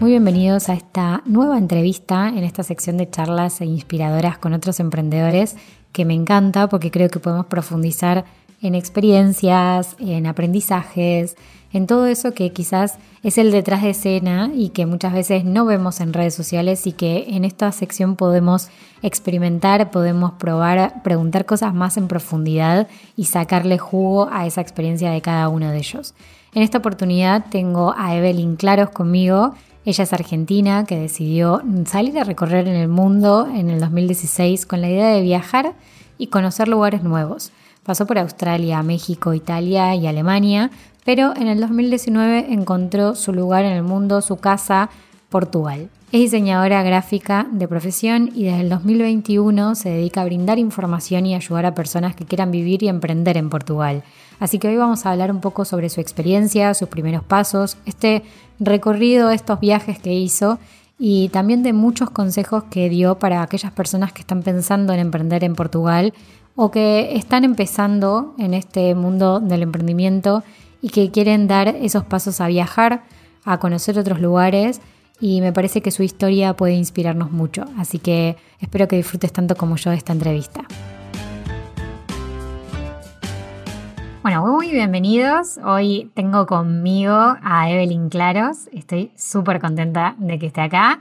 Muy bienvenidos a esta nueva entrevista en esta sección de charlas e inspiradoras con otros emprendedores que me encanta porque creo que podemos profundizar en experiencias, en aprendizajes, en todo eso que quizás es el detrás de escena y que muchas veces no vemos en redes sociales y que en esta sección podemos experimentar, podemos probar, preguntar cosas más en profundidad y sacarle jugo a esa experiencia de cada uno de ellos. En esta oportunidad tengo a Evelyn Claros conmigo. Ella es argentina que decidió salir a recorrer en el mundo en el 2016 con la idea de viajar y conocer lugares nuevos. Pasó por Australia, México, Italia y Alemania, pero en el 2019 encontró su lugar en el mundo, su casa, Portugal. Es diseñadora gráfica de profesión y desde el 2021 se dedica a brindar información y ayudar a personas que quieran vivir y emprender en Portugal. Así que hoy vamos a hablar un poco sobre su experiencia, sus primeros pasos, este recorrido, estos viajes que hizo y también de muchos consejos que dio para aquellas personas que están pensando en emprender en Portugal o que están empezando en este mundo del emprendimiento y que quieren dar esos pasos a viajar, a conocer otros lugares y me parece que su historia puede inspirarnos mucho. Así que espero que disfrutes tanto como yo de esta entrevista. Bueno, muy bienvenidos. Hoy tengo conmigo a Evelyn Claros. Estoy súper contenta de que esté acá.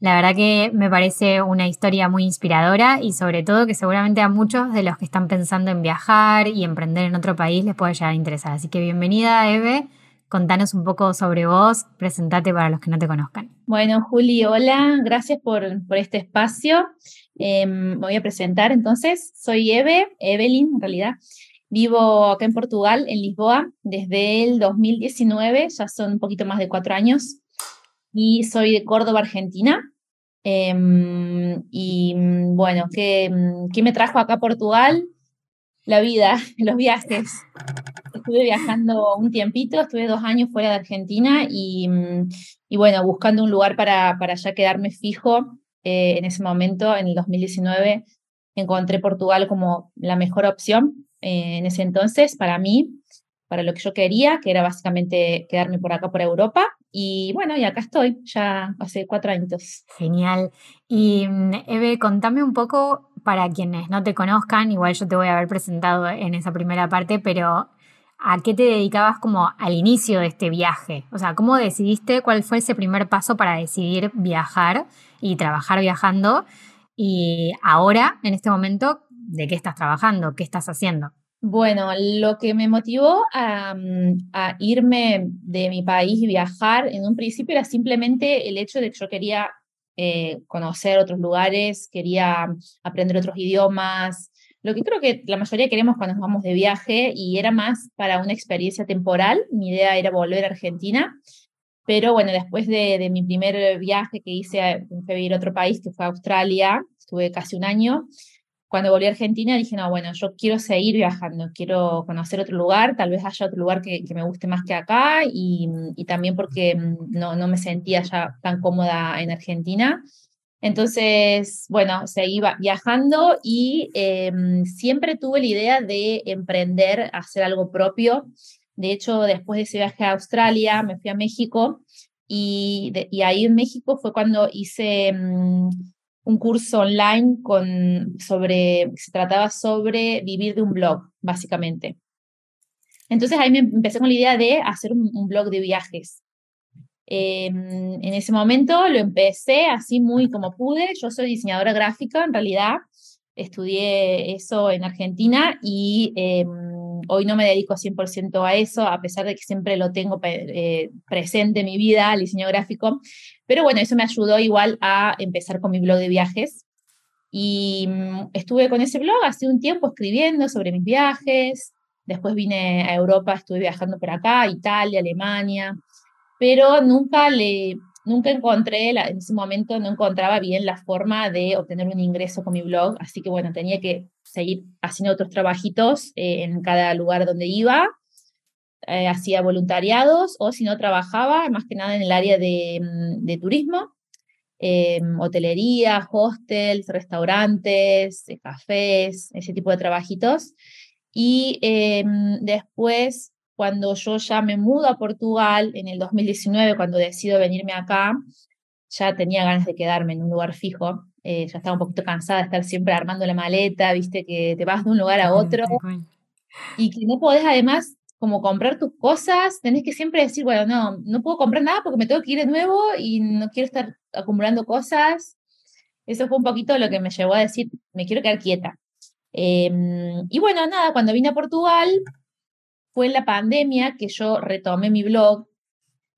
La verdad que me parece una historia muy inspiradora y sobre todo que seguramente a muchos de los que están pensando en viajar y emprender en otro país les puede llegar a interesar. Así que bienvenida Eve, contanos un poco sobre vos, presentate para los que no te conozcan. Bueno, Juli, hola, gracias por, este espacio. Em, me voy a presentar entonces, soy Eve, Evelyn en realidad. Vivo acá en Portugal, en Lisboa, desde el 2019, ya son un poquito más de cuatro años y soy de Córdoba, Argentina. Em, y mm, bueno, ¿qué, mm, ¿qué, me trajo acá a Portugal? La vida, los viajes. Estuve viajando un tiempito, estuve dos años fuera de Argentina y, mm, y bueno, buscando un lugar para, para ya quedarme fijo. Eh, en ese momento, en el 2019, encontré Portugal como la mejor opción en ese entonces para mí para lo que yo quería, que era básicamente quedarme por acá, por Europa. Y bueno, y acá estoy, ya hace cuatro años. Genial. Y mm, Eve, contame un poco para quienes no te conozcan, igual yo te voy a haber presentado en esa primera parte, pero ¿a qué te dedicabas como al inicio de este viaje? O sea, ¿cómo decidiste cuál fue ese primer paso para decidir viajar y trabajar viajando? Y ahora, en este momento, ¿de qué estás trabajando? ¿Qué estás haciendo? Bueno, lo que me motivó mm, a, irme de mi país y viajar en un principio era simplemente el hecho de que yo quería eh, conocer otros lugares, quería aprender otros idiomas, lo que creo que la mayoría queremos cuando nos vamos de viaje y era más para una experiencia temporal. Mi idea era volver a Argentina, pero bueno, después de, mi primer viaje que hice, a vivir a otro país, que fue Australia, estuve casi un año cuando volví a Argentina dije, no, bueno, yo quiero seguir viajando, quiero conocer otro lugar, tal vez haya otro lugar que, me guste más que acá y, también porque mm, no, no, me sentía ya tan cómoda en Argentina. Entonces, bueno, seguí viajando y em, siempre tuve la idea de emprender, hacer algo propio. De hecho, después de ese viaje a Australia, me fui a México y, y ahí en México fue cuando hice... Mm, un curso online con, sobre, se trataba sobre vivir de un blog, básicamente. Entonces ahí me empecé con la idea de hacer un, blog de viajes. Em, en ese momento lo empecé así muy como pude. Yo soy diseñadora gráfica, en realidad. Estudié eso en Argentina y em, hoy no me dedico 100% a eso, a pesar de que siempre lo tengo eh, presente en mi vida, el diseño gráfico. Pero bueno, eso me ayudó igual a empezar con mi blog de viajes. Y mm, estuve con ese blog hace un tiempo escribiendo sobre mis viajes. Después vine a Europa, estuve viajando por acá, Italia, Alemania, pero nunca le, nunca encontré, en ese momento no encontraba bien la forma de obtener un ingreso con mi blog, así que bueno, tenía que seguir haciendo otros trabajitos eh, en cada lugar donde iba. Eh, hacía voluntariados o si no trabajaba más que nada en el área de, mm, turismo, em, hotelería, hostels, restaurantes, eh, cafés, ese tipo de trabajitos. Y em, después cuando yo ya me mudo a Portugal en el 2019, cuando decido venirme acá, ya tenía ganas de quedarme en un lugar fijo. Eh, ya estaba un poquito cansada de estar siempre armando la maleta, viste, que te vas de un lugar a otro y que no podés además como comprar tus cosas, tenés que siempre decir, bueno, no, no puedo comprar nada porque me tengo que ir de nuevo y no quiero estar acumulando cosas. Eso fue un poquito lo que me llevó a decir, me quiero quedar quieta. Em, y bueno, nada, cuando vine a Portugal, fue en la pandemia que yo retomé mi blog.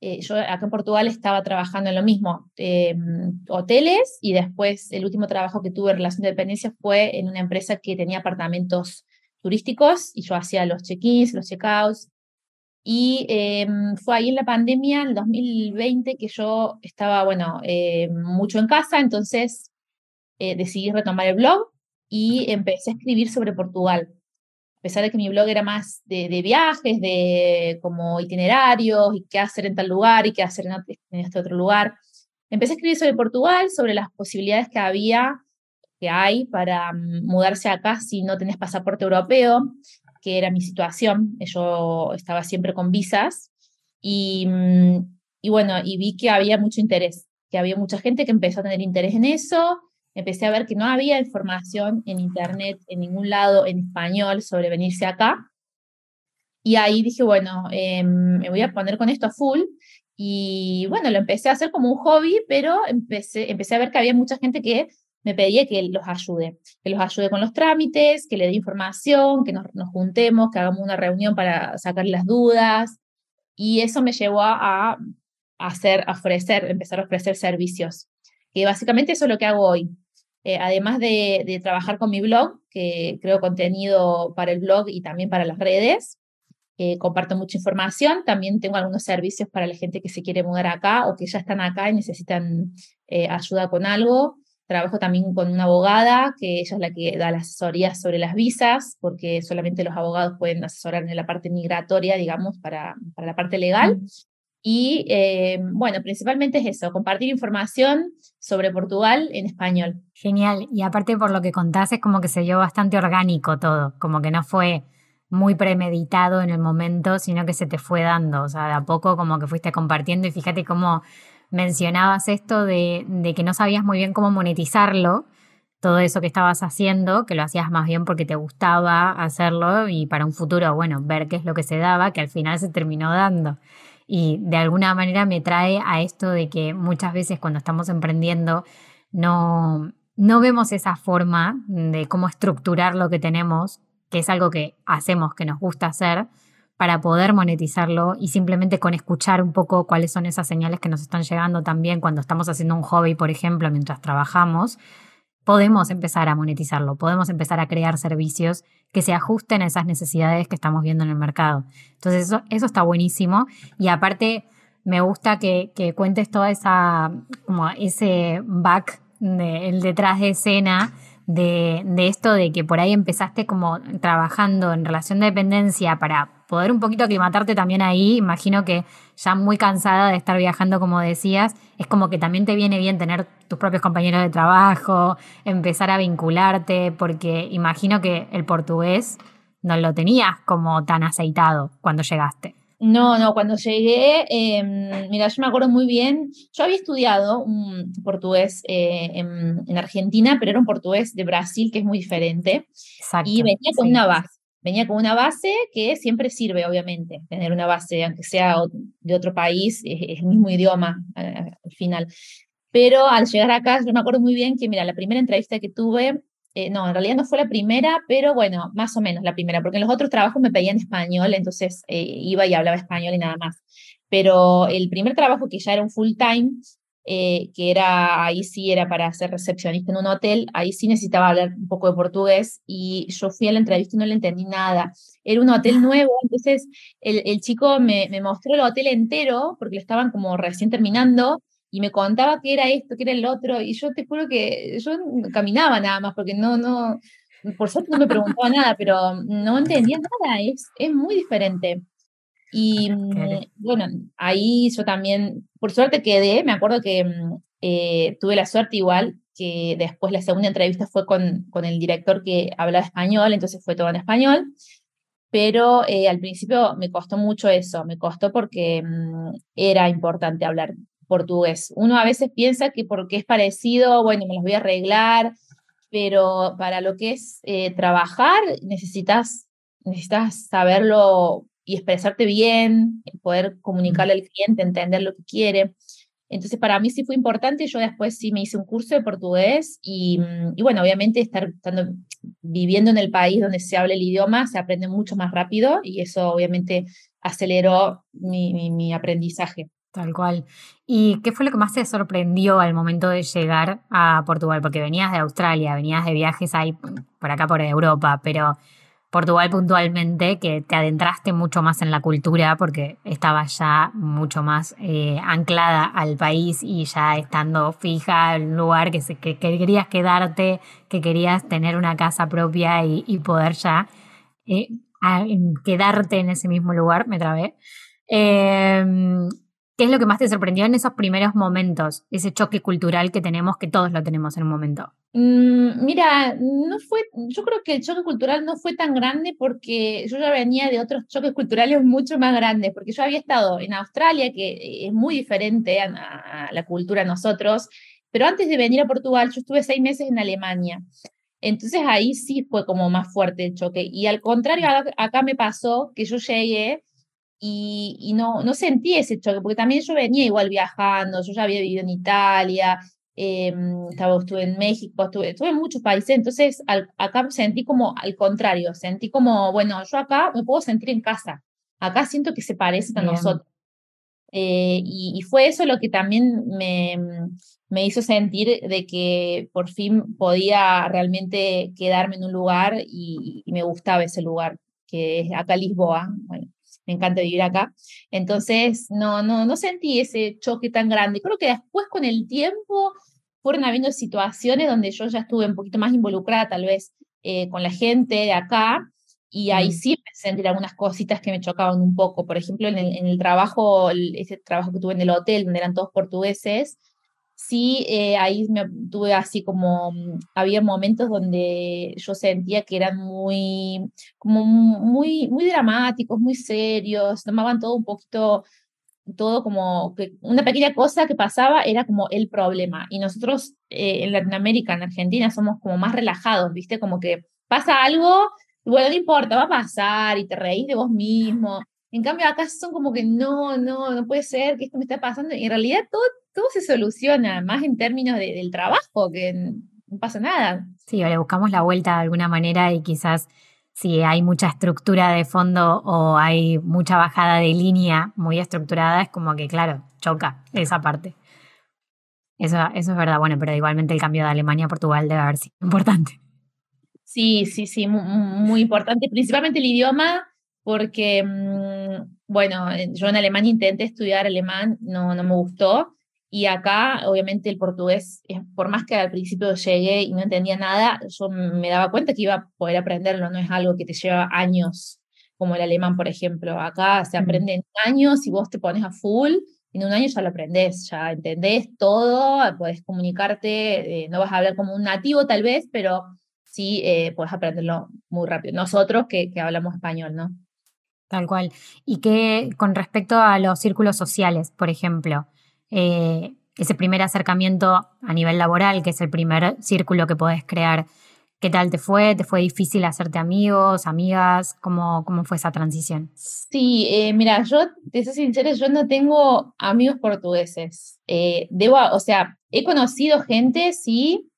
Eh, yo acá en Portugal estaba trabajando en lo mismo, em, hoteles, y después el último trabajo que tuve en relación de dependencia fue en una empresa que tenía apartamentos turísticos y yo hacía los check-ins, los check-outs. Y em, fue ahí en la pandemia, en el 2020, que yo estaba, bueno, eh, mucho en casa, entonces eh, decidí retomar el blog y empecé a escribir sobre Portugal. A pesar de que mi blog era más de, viajes, de como itinerarios y qué hacer en tal lugar y qué hacer en, este otro lugar, empecé a escribir sobre Portugal, sobre las posibilidades que había que hay para mm, mudarse acá si no tenés pasaporte europeo, que era mi situación. Yo estaba siempre con visas y, mm, y bueno, vi que había mucho interés, que había mucha gente que empezó a tener interés en eso. Empecé a ver que no había información en internet en ningún lado en español sobre venirse acá. Y ahí dije, bueno, em, me voy a poner con esto a full. Y bueno, lo empecé a hacer como un hobby, pero empecé, empecé a ver que había mucha gente que me pedía que los ayude, que los ayude con los trámites, que le dé información, que nos, juntemos, que hagamos una reunión para sacar las dudas. Y eso me llevó a, hacer, a ofrecer, empezar a ofrecer servicios, que básicamente eso es lo que hago hoy. Eh, además de, trabajar con mi blog, que creo contenido para el blog y también para las redes, eh, comparto mucha información, también tengo algunos servicios para la gente que se quiere mudar acá o que ya están acá y necesitan eh, ayuda con algo. Trabajo también con una abogada, que ella es la que da las asesorías sobre las visas, porque solamente los abogados pueden asesorar en la parte migratoria, digamos, para, para la parte legal. Y eh, bueno, principalmente es eso, compartir información sobre Portugal en español. Genial. Y aparte por lo que contás es como que se dio bastante orgánico todo, como que no fue muy premeditado en el momento, sino que se te fue dando, o sea, de a poco como que fuiste compartiendo y fíjate cómo mencionabas esto de, que no sabías muy bien cómo monetizarlo, todo eso que estabas haciendo, que lo hacías más bien porque te gustaba hacerlo y para un futuro, bueno, ver qué es lo que se daba, que al final se terminó dando. Y de alguna manera me trae a esto de que muchas veces cuando estamos emprendiendo no, no vemos esa forma de cómo estructurar lo que tenemos, que es algo que hacemos, que nos gusta hacer, para poder monetizarlo y simplemente con escuchar un poco cuáles son esas señales que nos están llegando también cuando estamos haciendo un hobby, por ejemplo, mientras trabajamos, podemos empezar a monetizarlo, podemos empezar a crear servicios que se ajusten a esas necesidades que estamos viendo en el mercado. Entonces eso, eso está buenísimo y aparte me gusta que, que cuentes toda esa, como ese back, de, el detrás de escena de, de esto de que por ahí empezaste como trabajando en relación de dependencia para poder un poquito aclimatarte también ahí, imagino que ya muy cansada de estar viajando como decías, es como que también te viene bien tener tus propios compañeros de trabajo, empezar a vincularte, porque imagino que el portugués no lo tenías como tan aceitado cuando llegaste. No, no, cuando llegué, em, mira, yo me acuerdo muy bien, yo había estudiado un portugués eh, en, Argentina, pero era un portugués de Brasil que es muy diferente. Exacto, y venía con una base venía con una base que siempre sirve, obviamente, tener una base, aunque sea de otro país, es, el mismo idioma eh, al final. Pero al llegar acá, yo me acuerdo muy bien que, mira, la primera entrevista que tuve, eh, no, en realidad no fue la primera, pero bueno, más o menos la primera, porque en los otros trabajos me pedían español, entonces eh, iba y hablaba español y nada más. Pero el primer trabajo que ya era un full time, eh, que era, ahí sí era para ser recepcionista en un hotel, ahí sí necesitaba hablar un poco de portugués y yo fui a la entrevista y no le entendí nada. Era un hotel nuevo, entonces el, el chico me, me, mostró el hotel entero porque lo estaban como recién terminando y me contaba qué era esto, qué era el otro y yo te juro que yo caminaba nada más porque no, no, por suerte no me preguntaba nada, pero no entendía nada, es, es muy diferente. Y mm, bueno, ahí yo también, por suerte quedé, me acuerdo que mm, eh, tuve la suerte igual que después la segunda entrevista fue con, con el director que hablaba español, entonces fue todo en español. pero eh, al principio me costó mucho eso, me costó porque mm, era importante hablar portugués. Uno a veces piensa que porque es parecido, bueno, me los voy a arreglar, pero para lo que es eh, trabajar necesitas, necesitas saberlo y expresarte bien, poder comunicarle al cliente, entender lo que quiere. Entonces, para mí sí fue importante. Yo después sí me hice un curso de portugués y, mm, y, bueno, obviamente estar estando, viviendo en el país donde se habla el idioma se aprende mucho más rápido y eso obviamente aceleró mi, mi, mi aprendizaje. Tal cual. ¿Y qué fue lo que más te sorprendió al momento de llegar a Portugal? Porque venías de Australia, venías de viajes ahí por acá por Europa, pero Portugal puntualmente, que te adentraste mucho más en la cultura porque estabas ya mucho más eh, anclada al país y ya estando fija en un lugar que, que, querías quedarte, que querías tener una casa propia y, poder ya eh, quedarte en ese mismo lugar, me trabé. Em, ¿Qué es lo que más te sorprendió en esos primeros momentos? Ese choque cultural que tenemos, que todos lo tenemos en un momento. Mm, mira, no fue, yo creo que el choque cultural no fue tan grande porque yo ya venía de otros choques culturales mucho más grandes, porque yo había estado en Australia, que es muy diferente a, la cultura de nosotros, pero antes de venir a Portugal, yo estuve seis meses en Alemania. Entonces ahí sí fue como más fuerte el choque. Y al contrario, acá me pasó que yo llegué y, no, no sentí ese choque, porque también yo venía igual viajando, yo ya había vivido en Italia, eh, estaba, estuve en México, estuve, estuve en muchos países, entonces acá sentí como al contrario, sentí como, bueno, yo acá me puedo sentir en casa, acá siento que se parecen a nosotros. Eh, y, fue eso lo que también me, me hizo sentir de que por fin podía realmente quedarme en un lugar y, y me gustaba ese lugar, que es acá Lisboa. Bueno, me encanta vivir acá. Entonces, no, no, no sentí ese choque tan grande. Creo que después con el tiempo fueron habiendo situaciones donde yo ya estuve un poquito más involucrada tal vez eh, con la gente de acá y ahí mm. sí me sentir algunas cositas que me chocaban un poco. Por ejemplo, en el, en el trabajo, ese trabajo que tuve en el hotel, donde eran todos portugueses, sí, eh, ahí me tuve así como, mm, había momentos donde yo sentía que eran muy, como muy, muy dramáticos, muy serios, tomaban todo un poquito, todo como que una pequeña cosa que pasaba era como el problema. Y nosotros eh, en Latinoamérica, en Argentina, somos como más relajados, ¿viste? Como que pasa algo, bueno, no importa, va a pasar y te reís de vos mismo. En cambio, acá son como que no, no, no puede ser que esto me esté pasando. Y en realidad todo, todo se soluciona, más en términos del trabajo, que no pasa nada. Sí, o le buscamos la vuelta de alguna manera y quizás si hay mucha estructura de fondo o hay mucha bajada de línea muy estructurada, es como que, claro, choca esa parte. Eso, eso es verdad, bueno, pero igualmente el cambio de Alemania a Portugal debe haber sido importante. Sí, sí, sí, muy, muy importante, principalmente el idioma, porque, mm, bueno, yo en Alemania intenté estudiar alemán, no, no me gustó, y acá, obviamente, el portugués, por más que al principio llegué y no entendía nada, yo me daba cuenta que iba a poder aprenderlo, no es algo que te lleva años, como el alemán, por ejemplo. Acá se aprende en años y vos te pones a full, en un año ya lo aprendés, ya entendés todo, podés comunicarte, eh, no vas a hablar como un nativo tal vez, pero sí eh, puedes aprenderlo muy rápido. Nosotros que, que hablamos español, ¿no? Tal cual. Y que con respecto a los círculos sociales, por ejemplo, eh, ese primer acercamiento a nivel laboral, que es el primer círculo que podés crear. ¿Qué tal te fue? ¿Te fue difícil hacerte amigos, amigas? ¿Cómo, cómo fue esa transición? Sí, eh, mira, yo, te soy sincera, yo no tengo amigos portugueses. Eh, debo, o sea, he conocido gente, sí,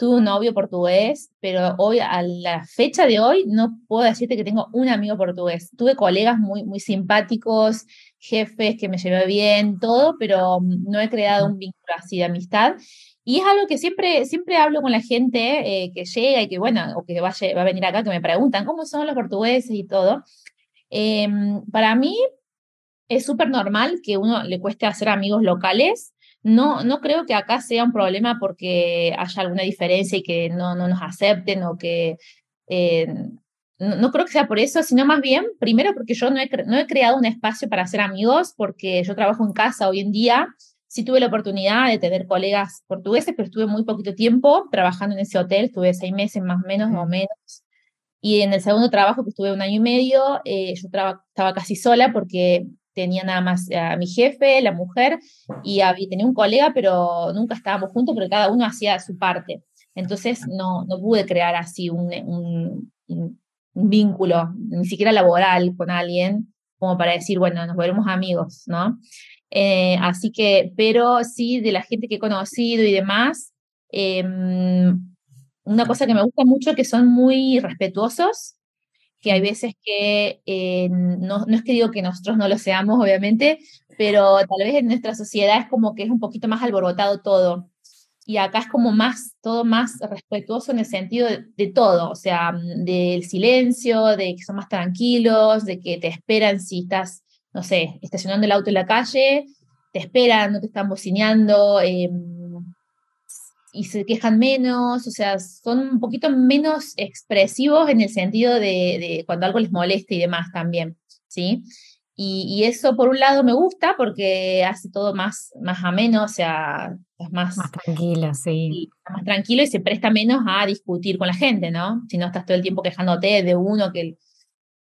tuve un novio portugués, pero hoy, a la fecha de hoy, no puedo decirte que tengo un amigo portugués. Tuve colegas muy, muy simpáticos, jefes que me llevé bien, todo, pero mm, no he creado un vínculo así de amistad. Y es algo que siempre, siempre hablo con la gente eh, que llega y que, bueno, o que va a, va a venir acá, que me preguntan cómo son los portugueses y todo. Em, para mí es súper normal que uno le cueste hacer amigos locales. No, no creo que acá sea un problema porque haya alguna diferencia y que no, no nos acepten o que eh, no, creo que sea por eso, sino más bien, primero porque yo no he, no he creado un espacio para hacer amigos, porque yo trabajo en casa hoy en día. Sí tuve la oportunidad de tener colegas portugueses, pero estuve muy poquito tiempo trabajando en ese hotel, estuve seis meses más o menos o menos. Y en el segundo trabajo, que estuve un año y medio, eh, yo estaba casi sola porque tenía nada más a mi jefe, la mujer, y había, tenía un colega, pero nunca estábamos juntos porque cada uno hacía su parte. Entonces no, no pude crear así un, un, un, vínculo, ni siquiera laboral con alguien, como para decir, bueno, nos volvemos amigos, ¿no? Eh, así que, pero sí, de la gente que he conocido y demás, em, una cosa que me gusta mucho que son muy respetuosos, que hay veces que eh, no, no es que digo que nosotros no lo seamos, obviamente, pero tal vez en nuestra sociedad es como que es un poquito más alborotado todo. Y acá es como más, todo más respetuoso en el sentido de, todo, o sea, del silencio, de que son más tranquilos, de que te esperan si estás, no sé, estacionando el auto en la calle, te esperan, no te están bocineando, eh, y se quejan menos, o sea, son un poquito menos expresivos en el sentido de, cuando algo les molesta y demás también, ¿sí? Y, eso por un lado me gusta porque hace todo más, más ameno, o sea, es más, más tranquilo, sí. Más tranquilo y se presta menos a discutir con la gente, ¿no? Si no estás todo el tiempo quejándote de uno que...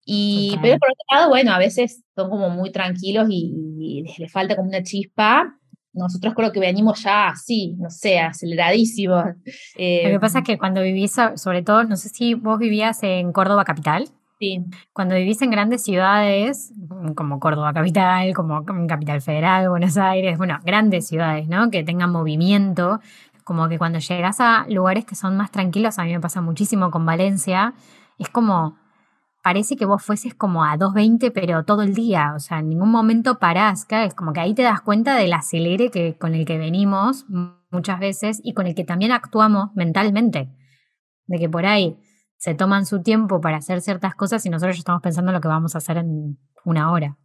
Y, pero por otro lado, bueno, a veces son como muy tranquilos y, y les, les falta como una chispa nosotros creo que venimos ya así, no sé, aceleradísimos. Lo que pasa es que cuando vivís, sobre todo, no sé si vos vivías en Córdoba capital. Sí. Cuando vivís en grandes ciudades, como Córdoba capital, como Capital Federal, Buenos Aires, bueno, grandes ciudades, ¿no? Que tengan movimiento, como que cuando llegas a lugares que son más tranquilos, a mí me pasa muchísimo con Valencia, es como parece que vos fueses como a 2.20, pero todo el día, o sea, en ningún momento parás, es como que ahí te das cuenta del acelere que, con el que venimos muchas veces y con el que también actuamos mentalmente, de que por ahí se toman su tiempo para hacer ciertas cosas y nosotros ya estamos pensando en lo que vamos a hacer en una hora.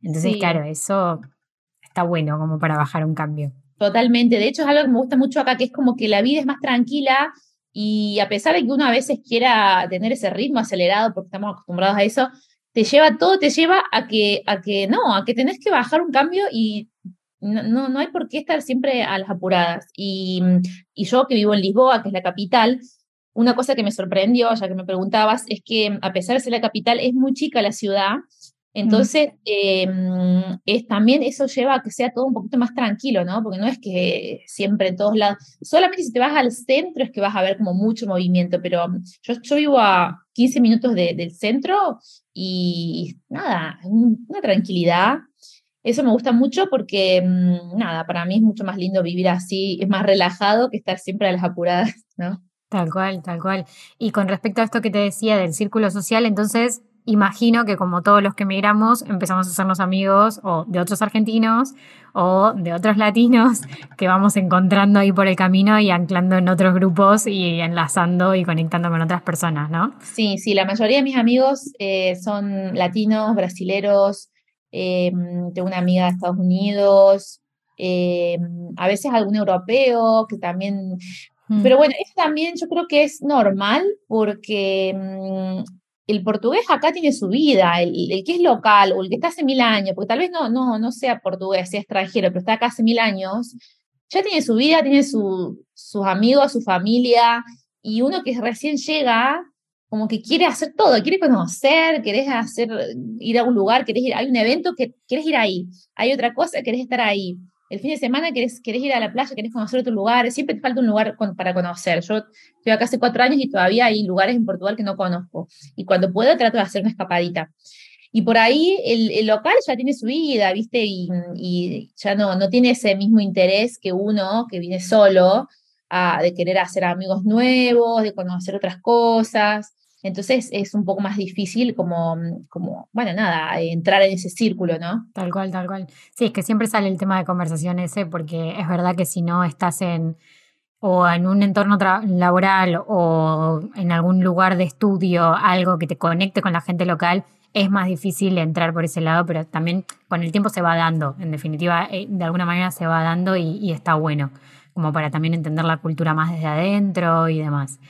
Entonces, claro, eso está bueno como para bajar un cambio. Totalmente, de hecho es algo que me gusta mucho acá, que es como que la vida es más tranquila y a pesar de que uno a veces quiera tener ese ritmo acelerado, porque estamos acostumbrados a eso, te lleva, todo te lleva a que, a que no, a que tenés que bajar un cambio y no, no, hay por qué estar siempre a las apuradas. Y, y yo que vivo en Lisboa, que es la capital, una cosa que me sorprendió, ya que me preguntabas, es que a pesar de ser la capital, es muy chica la ciudad entonces, em, es, también eso lleva a que sea todo un poquito más tranquilo, ¿no? Porque no es que siempre en todos lados, solamente si te vas al centro es que vas a ver como mucho movimiento, pero yo, yo vivo a 15 minutos del centro y nada, una tranquilidad. Eso me gusta mucho porque, mm, nada, para mí es mucho más lindo vivir así, es más relajado que estar siempre a las apuradas, ¿no? Tal cual, tal cual. Y con respecto a esto que te decía del círculo social, entonces imagino que como todos los que emigramos, empezamos a hacernos amigos o de otros argentinos o de otros latinos que vamos encontrando ahí por el camino y anclando en otros grupos y enlazando y conectando con otras personas, ¿no? Sí, sí, la mayoría de mis amigos eh, son latinos, brasileros, eh, tengo una amiga de Estados Unidos, eh, a veces algún europeo que también... Mm. Pero bueno, eso también yo creo que es normal porque mm, el portugués acá tiene su vida, el, que es local o el que está hace mil años, porque tal vez no, no, no sea portugués, sea extranjero, pero está acá hace mil años, ya tiene su vida, tiene su, sus amigos, su familia, y uno que recién llega, como que quiere hacer todo, quiere conocer, querés hacer, ir a un lugar, querés ir, hay un evento que querés ir ahí, hay otra cosa, querés estar ahí el fin de semana querés, querés ir a la playa, querés conocer otro lugar, siempre te falta un lugar para conocer. Yo estoy acá hace cuatro años y todavía hay lugares en Portugal que no conozco. Y cuando puedo trato de hacer una escapadita. Y por ahí el, local ya tiene su vida, ¿viste? Y, ya no, no tiene ese mismo interés que uno que viene solo, a, de querer hacer amigos nuevos, de conocer otras cosas. Entonces es un poco más difícil como, como, bueno, nada, entrar en ese círculo, ¿no? Tal cual, tal cual. Sí, es que siempre sale el tema de conversación ese, porque es verdad que si no estás en o en un entorno laboral o en algún lugar de estudio, algo que te conecte con la gente local, es más difícil entrar por ese lado, pero también con el tiempo se va dando, en definitiva, eh, de alguna manera se va dando y, y está bueno, como para también entender la cultura más desde adentro y demás.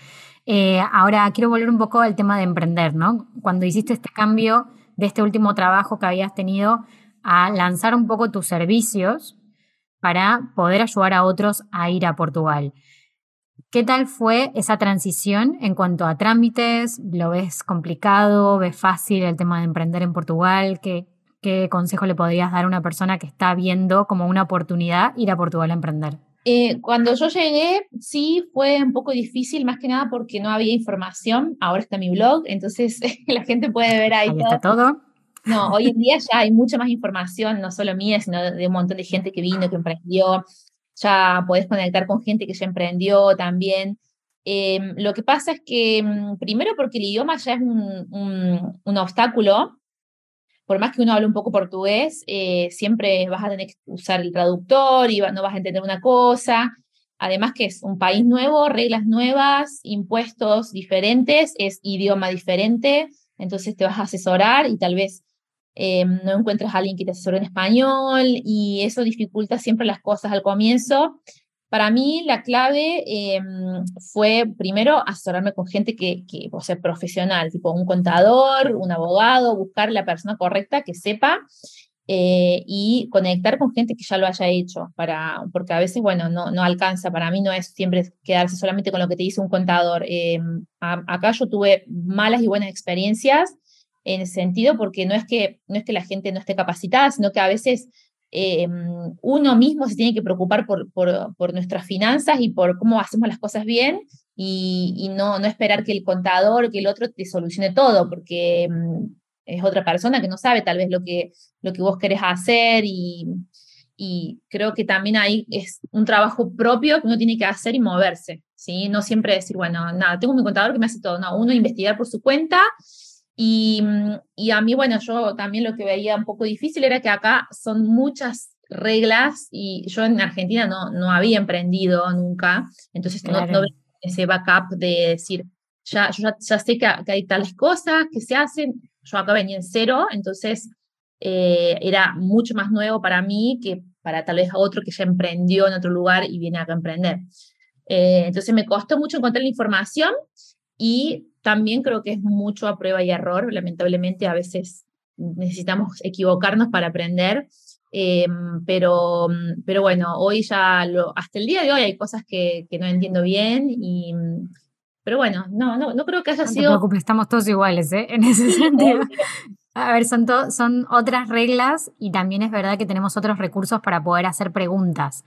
Eh, ahora quiero volver un poco al tema de emprender, ¿no? Cuando hiciste este cambio de este último trabajo que habías tenido a lanzar un poco tus servicios para poder ayudar a otros a ir a Portugal. ¿Qué tal fue esa transición en cuanto a trámites? ¿Lo ves complicado? ¿Ves fácil el tema de emprender en Portugal? ¿Qué, qué consejo le podrías dar a una persona que está viendo como una oportunidad ir a Portugal a emprender? Eh, cuando yo llegué, sí fue un poco difícil, más que nada porque no había información. Ahora está mi blog, entonces la gente puede ver ahí, ahí Está todo. No, hoy en día ya hay mucha más información, no solo mía, sino de un montón de gente que vino, que emprendió. Ya podés conectar con gente que ya emprendió también. Em, lo que pasa es que, mm, primero, porque el idioma ya es un, un, obstáculo, por más que uno hable un poco portugués, eh, siempre vas a tener que usar el traductor y no vas a entender una cosa. Además que es un país nuevo, reglas nuevas, impuestos diferentes, es idioma diferente, entonces te vas a asesorar y tal vez eh, no encuentras a alguien que te asesore en español y eso dificulta siempre las cosas al comienzo. Para mí la clave eh, fue primero asesorarme con gente que, que, o profesional, tipo un contador, un abogado, buscar la persona correcta que sepa eh, y conectar con gente que ya lo haya hecho, para, porque a veces, bueno, no, no alcanza, para mí no es siempre quedarse solamente con lo que te dice un contador. acá yo tuve malas y buenas experiencias en ese sentido, porque no es que, no es que la gente no esté capacitada, sino que a veces eh, uno mismo se tiene que preocupar por, por, nuestras finanzas y por cómo hacemos las cosas bien y, no, no esperar que el contador, que el otro te solucione todo, porque mm, es otra persona que no sabe tal vez lo que, lo que vos querés hacer y, y creo que también ahí es un trabajo propio que uno tiene que hacer y moverse, ¿sí? No siempre decir, bueno, nada, tengo mi contador que me hace todo, no, uno investigar por su cuenta y, mm, y, a mí, bueno, yo también lo que veía un poco difícil era que acá son muchas reglas y yo en Argentina no, no había emprendido nunca, entonces no, no ese backup de decir, ya, yo ya, sé que, hay tales cosas que se hacen, yo acá venía en cero, entonces eh, era mucho más nuevo para mí que para tal vez otro que ya emprendió en otro lugar y viene acá a emprender. Eh, entonces me costó mucho encontrar la información y también creo que es mucho a prueba y error. Lamentablemente a veces necesitamos equivocarnos para aprender. Em, pero, pero bueno, hoy ya, lo, hasta el día de hoy hay cosas que, que no entiendo bien y, pero bueno, no, no, no creo que haya sido... No te preocupes, estamos todos iguales, ¿eh? En ese sentido. A ver, son, son otras reglas y también es verdad que tenemos otros recursos para poder hacer preguntas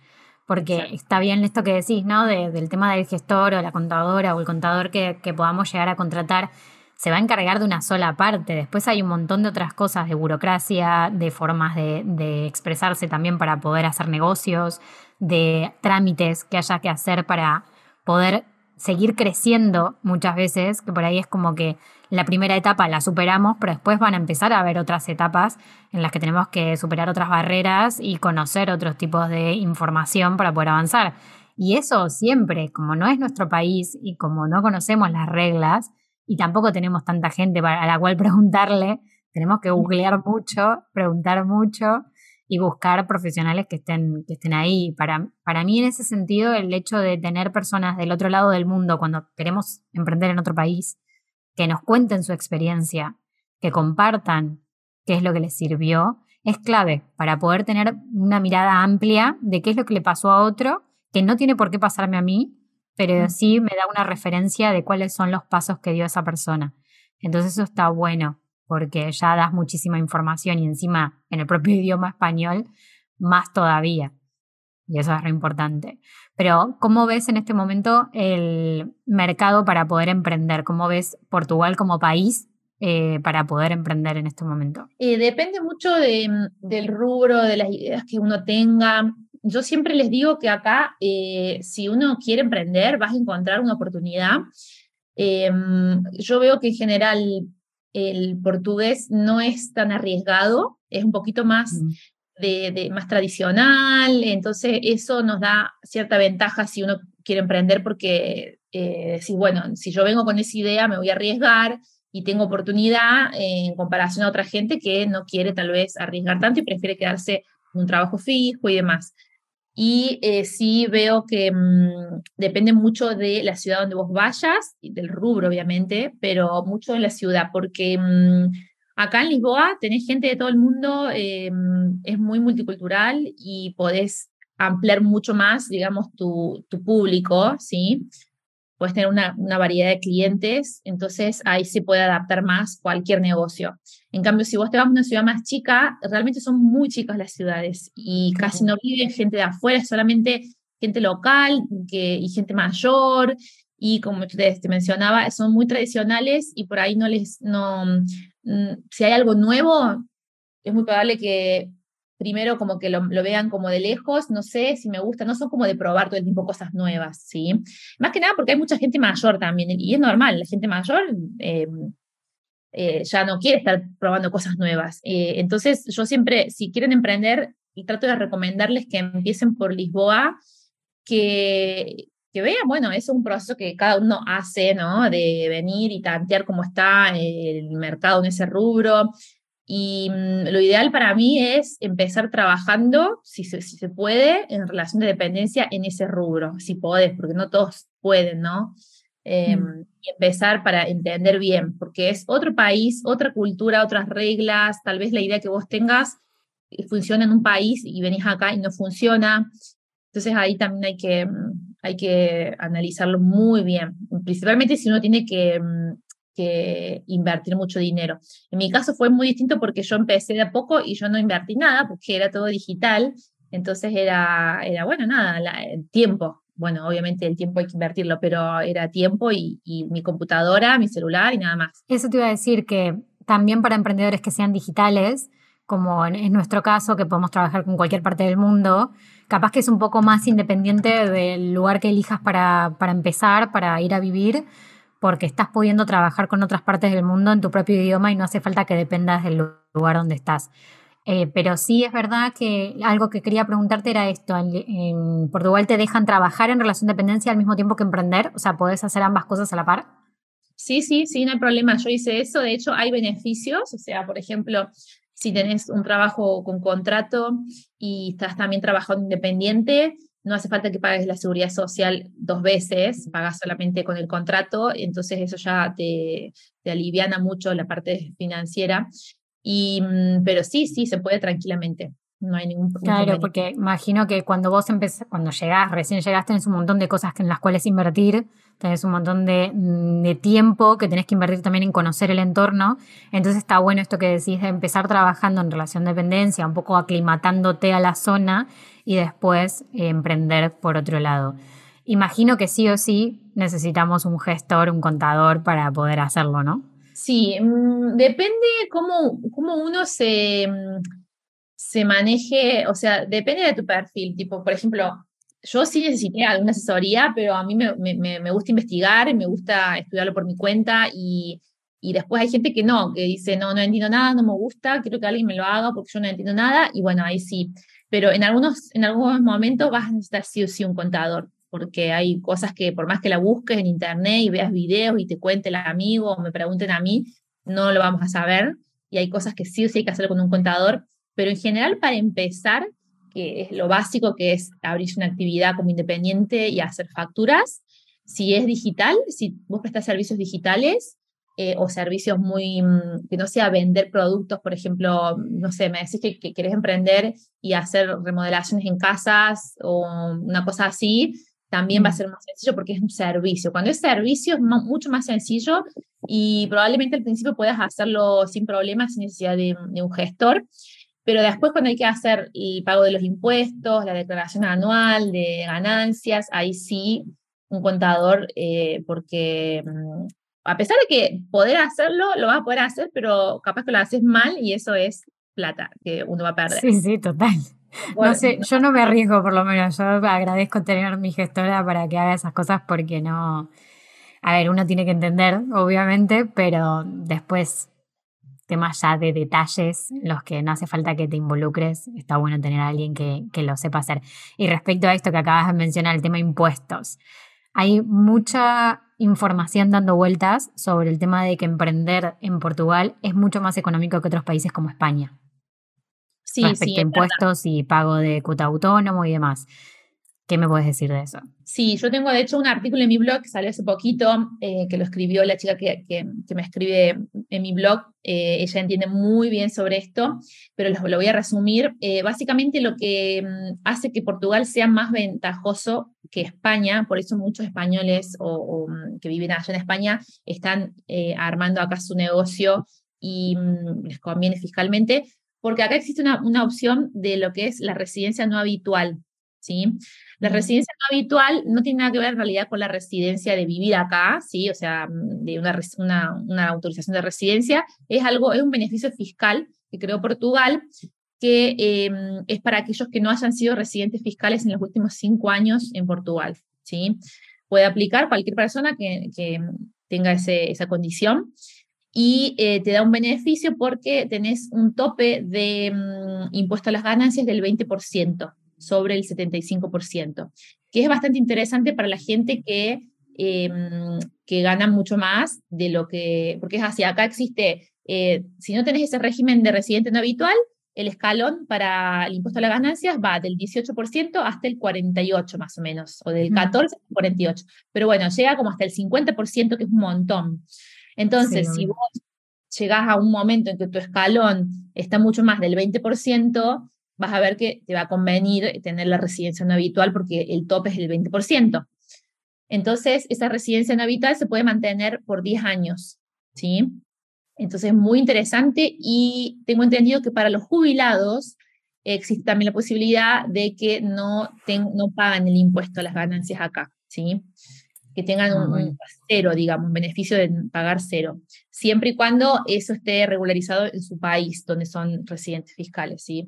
porque está bien esto que decís, ¿no? del tema del gestor o la contadora o el contador que, podamos llegar a contratar, se va a encargar de una sola parte. Después hay un montón de otras cosas, de burocracia, de formas de, de expresarse también para poder hacer negocios, de trámites que haya que hacer para poder seguir creciendo muchas veces, que por ahí es como que la primera etapa la superamos, pero después van a empezar a haber otras etapas en las que tenemos que superar otras barreras y conocer otros tipos de información para poder avanzar. Y eso siempre, como no es nuestro país y como no conocemos las reglas y tampoco tenemos tanta gente a la cual preguntarle, tenemos que googlear mucho, preguntar mucho y buscar profesionales que estén, que estén ahí. Para, para mí, en ese sentido, el hecho de tener personas del otro lado del mundo cuando queremos emprender en otro país, que nos cuenten su experiencia, que compartan qué es lo que les sirvió, es clave para poder tener una mirada amplia de qué es lo que le pasó a otro, que no tiene por qué pasarme a mí, pero sí me da una referencia de cuáles son los pasos que dio esa persona. Entonces eso está bueno porque ya das muchísima información y encima en el propio idioma español, más todavía. Y eso es re importante. Pero, ¿cómo ves en este momento el mercado para poder emprender? ¿Cómo ves Portugal como país eh, para poder emprender en este momento? Eh, depende mucho del rubro, de las ideas que uno tenga. Yo siempre les digo que acá, eh, si uno quiere emprender, vas a encontrar una oportunidad. Em, yo veo que en general el portugués no es tan arriesgado, es un poquito más, mm. De, más tradicional, entonces eso nos da cierta ventaja si uno quiere emprender porque eh, si, bueno, si yo vengo con esa idea me voy a arriesgar y tengo oportunidad en comparación a otra gente que no quiere tal vez arriesgar tanto y prefiere quedarse en un trabajo fijo y demás. Y eh, sí veo que mm, depende mucho de la ciudad donde vos vayas, y del rubro obviamente, pero mucho de la ciudad, porque mm, acá en Lisboa tenés gente de todo el mundo, eh, es muy multicultural y podés ampliar mucho más, digamos, tu, tu público, ¿sí? puedes tener una, una, variedad de clientes, entonces ahí se puede adaptar más cualquier negocio. En cambio, si vos te vas a una ciudad más chica, realmente son muy chicas las ciudades y casi no vive gente de afuera, solamente gente local que, y gente mayor. Y como te, te mencionaba, son muy tradicionales y por ahí no les, no, si hay algo nuevo, es muy probable que primero como que lo, vean como de lejos, no sé si me gusta, no son como de probar todo el tiempo cosas nuevas, ¿sí? Más que nada porque hay mucha gente mayor también, y es normal, la gente mayor eh, eh, ya no quiere estar probando cosas nuevas. Eh, entonces yo siempre, si quieren emprender, trato de recomendarles que empiecen por Lisboa, que, que vean, bueno, es un proceso que cada uno hace, ¿no? De venir y tantear cómo está el mercado en ese rubro, y mm, lo ideal para mí es empezar trabajando, si se, si se puede, en relación de dependencia en ese rubro, si podés, porque no todos pueden, ¿no? Em, mm. Y empezar para entender bien, porque es otro país, otra cultura, otras reglas, tal vez la idea que vos tengas eh, funciona en un país y venís acá y no funciona. Entonces ahí también hay que, mm, hay que analizarlo muy bien, principalmente si uno tiene que que invertir mucho dinero. En mi caso fue muy distinto porque yo empecé de a poco y yo no invertí nada porque era todo digital, entonces era, era bueno, nada, el tiempo. Bueno, obviamente el tiempo hay que invertirlo, pero era tiempo y, mi computadora, mi celular y nada más. Eso te iba a decir que también para emprendedores que sean digitales, como en, nuestro caso, que podemos trabajar con cualquier parte del mundo, capaz que es un poco más independiente del lugar que elijas para, para empezar, para ir a vivir, porque estás pudiendo trabajar con otras partes del mundo en tu propio idioma y no hace falta que dependas del lugar donde estás. Eh, pero sí es verdad que algo que quería preguntarte era esto, en, Portugal te dejan trabajar en relación de dependencia al mismo tiempo que emprender, o sea, ¿podés hacer ambas cosas a la par? Sí, sí, sí, no hay problema. Yo hice eso, de hecho hay beneficios, o sea, por ejemplo, si tenés un trabajo con contrato y estás también trabajando independiente, no hace falta que pagues la seguridad social dos veces, pagas solamente con el contrato, entonces eso ya te, te aliviana mucho la parte financiera. Y, mm, pero sí, sí, se puede tranquilamente. No hay ningún problema. Claro, porque imagino que cuando vos empezás, cuando llegás, recién llegaste, tenés un montón de cosas en las cuales invertir, tenés un montón de, de, tiempo que tenés que invertir también en conocer el entorno. Entonces está bueno esto que decís de empezar trabajando en relación de dependencia, un poco aclimatándote a la zona y después eh, emprender por otro lado. Imagino que sí o sí necesitamos un gestor, un contador para poder hacerlo, ¿no? Sí, mm, depende cómo, cómo uno se, mm, se maneje, o sea, depende de tu perfil. Tipo, por ejemplo, yo sí necesité alguna asesoría, pero a mí me, me, me gusta investigar, me gusta estudiarlo por mi cuenta y, y después hay gente que no, que dice, no, no entiendo nada, no me gusta, quiero que alguien me lo haga porque yo no entiendo nada. Y bueno, ahí sí pero en algunos, en algunos momentos vas a necesitar sí o sí un contador, porque hay cosas que por más que la busques en internet y veas videos y te cuente el amigo o me pregunten a mí, no lo vamos a saber. Y hay cosas que sí o sí hay que hacer con un contador, pero en general para empezar, que es lo básico, que es abrir una actividad como independiente y hacer facturas, si es digital, si vos prestas servicios digitales, eh, o servicios muy, mm, que no sea vender productos, por ejemplo, no sé, me decís que, que querés emprender y hacer remodelaciones en casas o una cosa así, también va a ser más sencillo porque es un servicio. Cuando es servicio es mucho más sencillo y probablemente al principio puedas hacerlo sin problemas, sin necesidad de, un gestor, pero después cuando hay que hacer el pago de los impuestos, la declaración anual de ganancias, ahí sí un contador, eh, porque mm, a pesar de que poder hacerlo, lo vas a poder hacer, pero capaz que lo haces mal y eso es plata que uno va a perder. Sí, sí, total. no sé, yo no me arriesgo por lo menos, yo agradezco tener mi gestora para que haga esas cosas porque no, a ver, uno tiene que entender, obviamente, pero después temas ya de detalles, los que no hace falta que te involucres, está bueno tener a alguien que, que lo sepa hacer. Y respecto a esto que acabas de mencionar, el tema impuestos, hay mucha información dando vueltas sobre el tema de que emprender en Portugal es mucho más económico que otros países como España. Sí, respecto a impuestos y pago de cuota autónomo y demás. ¿Qué me puedes decir de eso? Sí, yo tengo de hecho un artículo en mi blog que salió hace poquito, eh, que lo escribió la chica que, que, me escribe en mi blog. Eh, ella entiende muy bien sobre esto, pero lo, voy a resumir. Eh, básicamente lo que mm, hace que Portugal sea más ventajoso que España, por eso muchos españoles o, mm, que viven allá en España están armando acá su negocio y mm, les conviene fiscalmente, porque acá existe una opción de lo que es la residencia no habitual. ¿Sí? La residencia no habitual no tiene nada que ver en realidad con la residencia de vivir acá, ¿sí? O sea, mm, de una, una, una autorización de residencia, es algo, es un beneficio fiscal que creó Portugal, que em, es para aquellos que no hayan sido residentes fiscales en los últimos cinco años en Portugal, ¿sí? Puede aplicar cualquier persona que, que tenga ese, esa condición y eh, te da un beneficio porque tenés un tope de mm, impuesto a las ganancias del 20%, sobre el 75%, que es bastante interesante para la gente que, em, que gana mucho más de lo que, porque es así, acá existe, eh, si no tenés ese régimen de residente no habitual, el escalón para el impuesto a las ganancias va del 18% hasta el 48% más o menos, o del 14% al 48%. Pero bueno, llega como hasta el 50%, que es un montón. Entonces, si vos llegás a un momento en que tu escalón está mucho más del 20%, vas a ver que te va a convenir tener la residencia no habitual porque el tope es el 20%. Entonces, esa residencia no habitual se puede mantener por 10 años, ¿sí? Entonces, muy interesante y tengo entendido que para los jubilados existe también la posibilidad de que no, no pagan el impuesto a las ganancias acá, ¿sí? Que tengan un, un cero, digamos, un beneficio de pagar cero, siempre y cuando eso esté regularizado en su país, donde son residentes fiscales, ¿sí?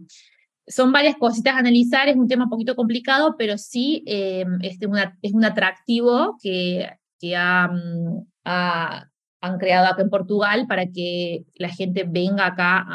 Son varias cositas a analizar, es un tema un poquito complicado, pero sí eh, este, es un atractivo que, que mm, han creado acá en Portugal para que la gente venga acá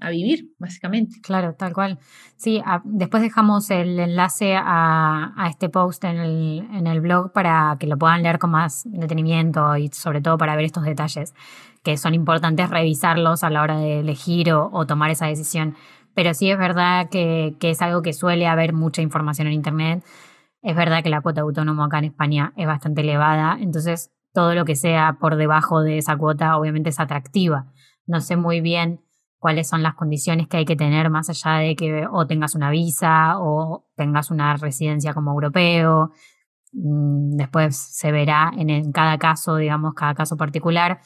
a, vivir, básicamente. Claro, tal cual. Sí, después dejamos el enlace a, a este post en el, en el, blog para que lo puedan leer con más detenimiento y sobre todo para ver estos detalles que son importantes revisarlos a la hora de elegir o, o tomar esa decisión pero sí es verdad que, es algo que suele haber mucha información en Internet. Es verdad que la cuota autónomo acá en España es bastante elevada, entonces todo lo que sea por debajo de esa cuota obviamente es atractiva. No sé muy bien cuáles son las condiciones que hay que tener más allá de que o tengas una visa o tengas una residencia como europeo. Mm, después se verá en, en cada caso, digamos, cada caso particular.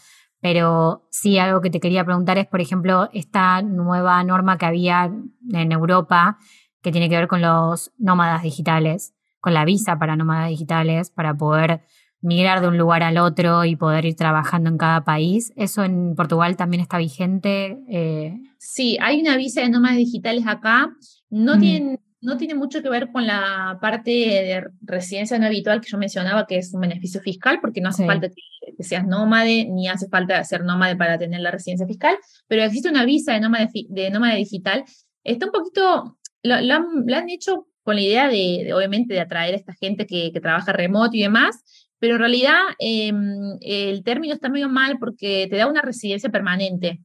Pero sí, algo que te quería preguntar es, por ejemplo, esta nueva norma que había en Europa que tiene que ver con los nómadas digitales, con la visa para nómadas digitales, para poder migrar de un lugar al otro y poder ir trabajando en cada país. ¿Eso en Portugal también está vigente? Eh, sí, hay una visa de nómadas digitales acá. No, mm. tienen, no tiene mucho que ver con la parte de residencia no habitual que yo mencionaba, que es un beneficio fiscal, porque no hace falta que que seas nómade, ni hace falta ser nómade para tener la residencia fiscal, pero existe una visa de nómade, de nómade digital. Está un poquito, lo, han, hecho con la idea de, obviamente, de atraer a esta gente que, que trabaja remoto y demás, pero en realidad em, el término está medio mal porque te da una residencia permanente.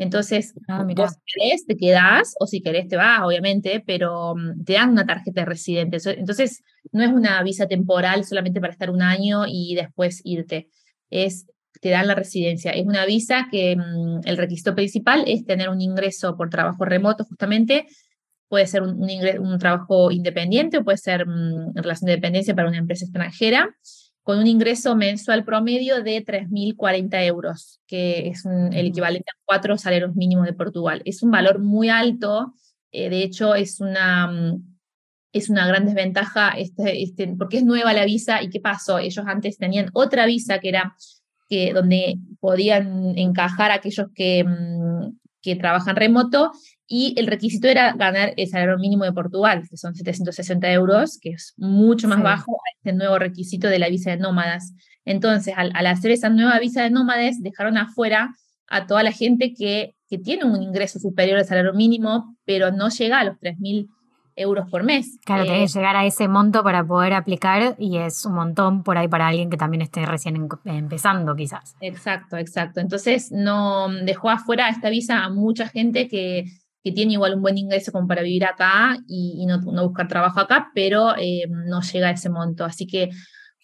Entonces, ah, vos si querés, te quedás, o si querés, te vas, obviamente, pero mm, te dan una tarjeta de residente. Entonces, no es una visa temporal solamente para estar un año y después irte es, te dan la residencia. Es una visa que mm, el requisito principal es tener un ingreso por trabajo remoto, justamente. Puede ser un, un, trabajo independiente o puede ser mm, en relación de dependencia para una empresa extranjera, con un ingreso mensual promedio de 3.040 euros, que es el equivalente a cuatro salarios mínimos de Portugal. Es un valor muy alto, eh, de hecho es una mm, es una gran desventaja este, este, porque es nueva la visa y qué pasó, ellos antes tenían otra visa que era que, donde podían encajar aquellos que, mm, que trabajan remoto y el requisito era ganar el salario mínimo de Portugal, que son 760 euros, que es mucho más bajo a este nuevo requisito de la visa de nómadas. Entonces, al, al, hacer esa nueva visa de nómades, dejaron afuera a toda la gente que, que tiene un ingreso superior al salario mínimo, pero no llega a los 3.000 euros por mes. Claro, que eh, llegar a ese monto para poder aplicar y es un montón por ahí para alguien que también esté recién empezando quizás. Exacto, exacto. Entonces no dejó afuera esta visa a mucha gente que, que tiene igual un buen ingreso como para vivir acá y, no, no, buscar trabajo acá, pero eh, no llega a ese monto. Así que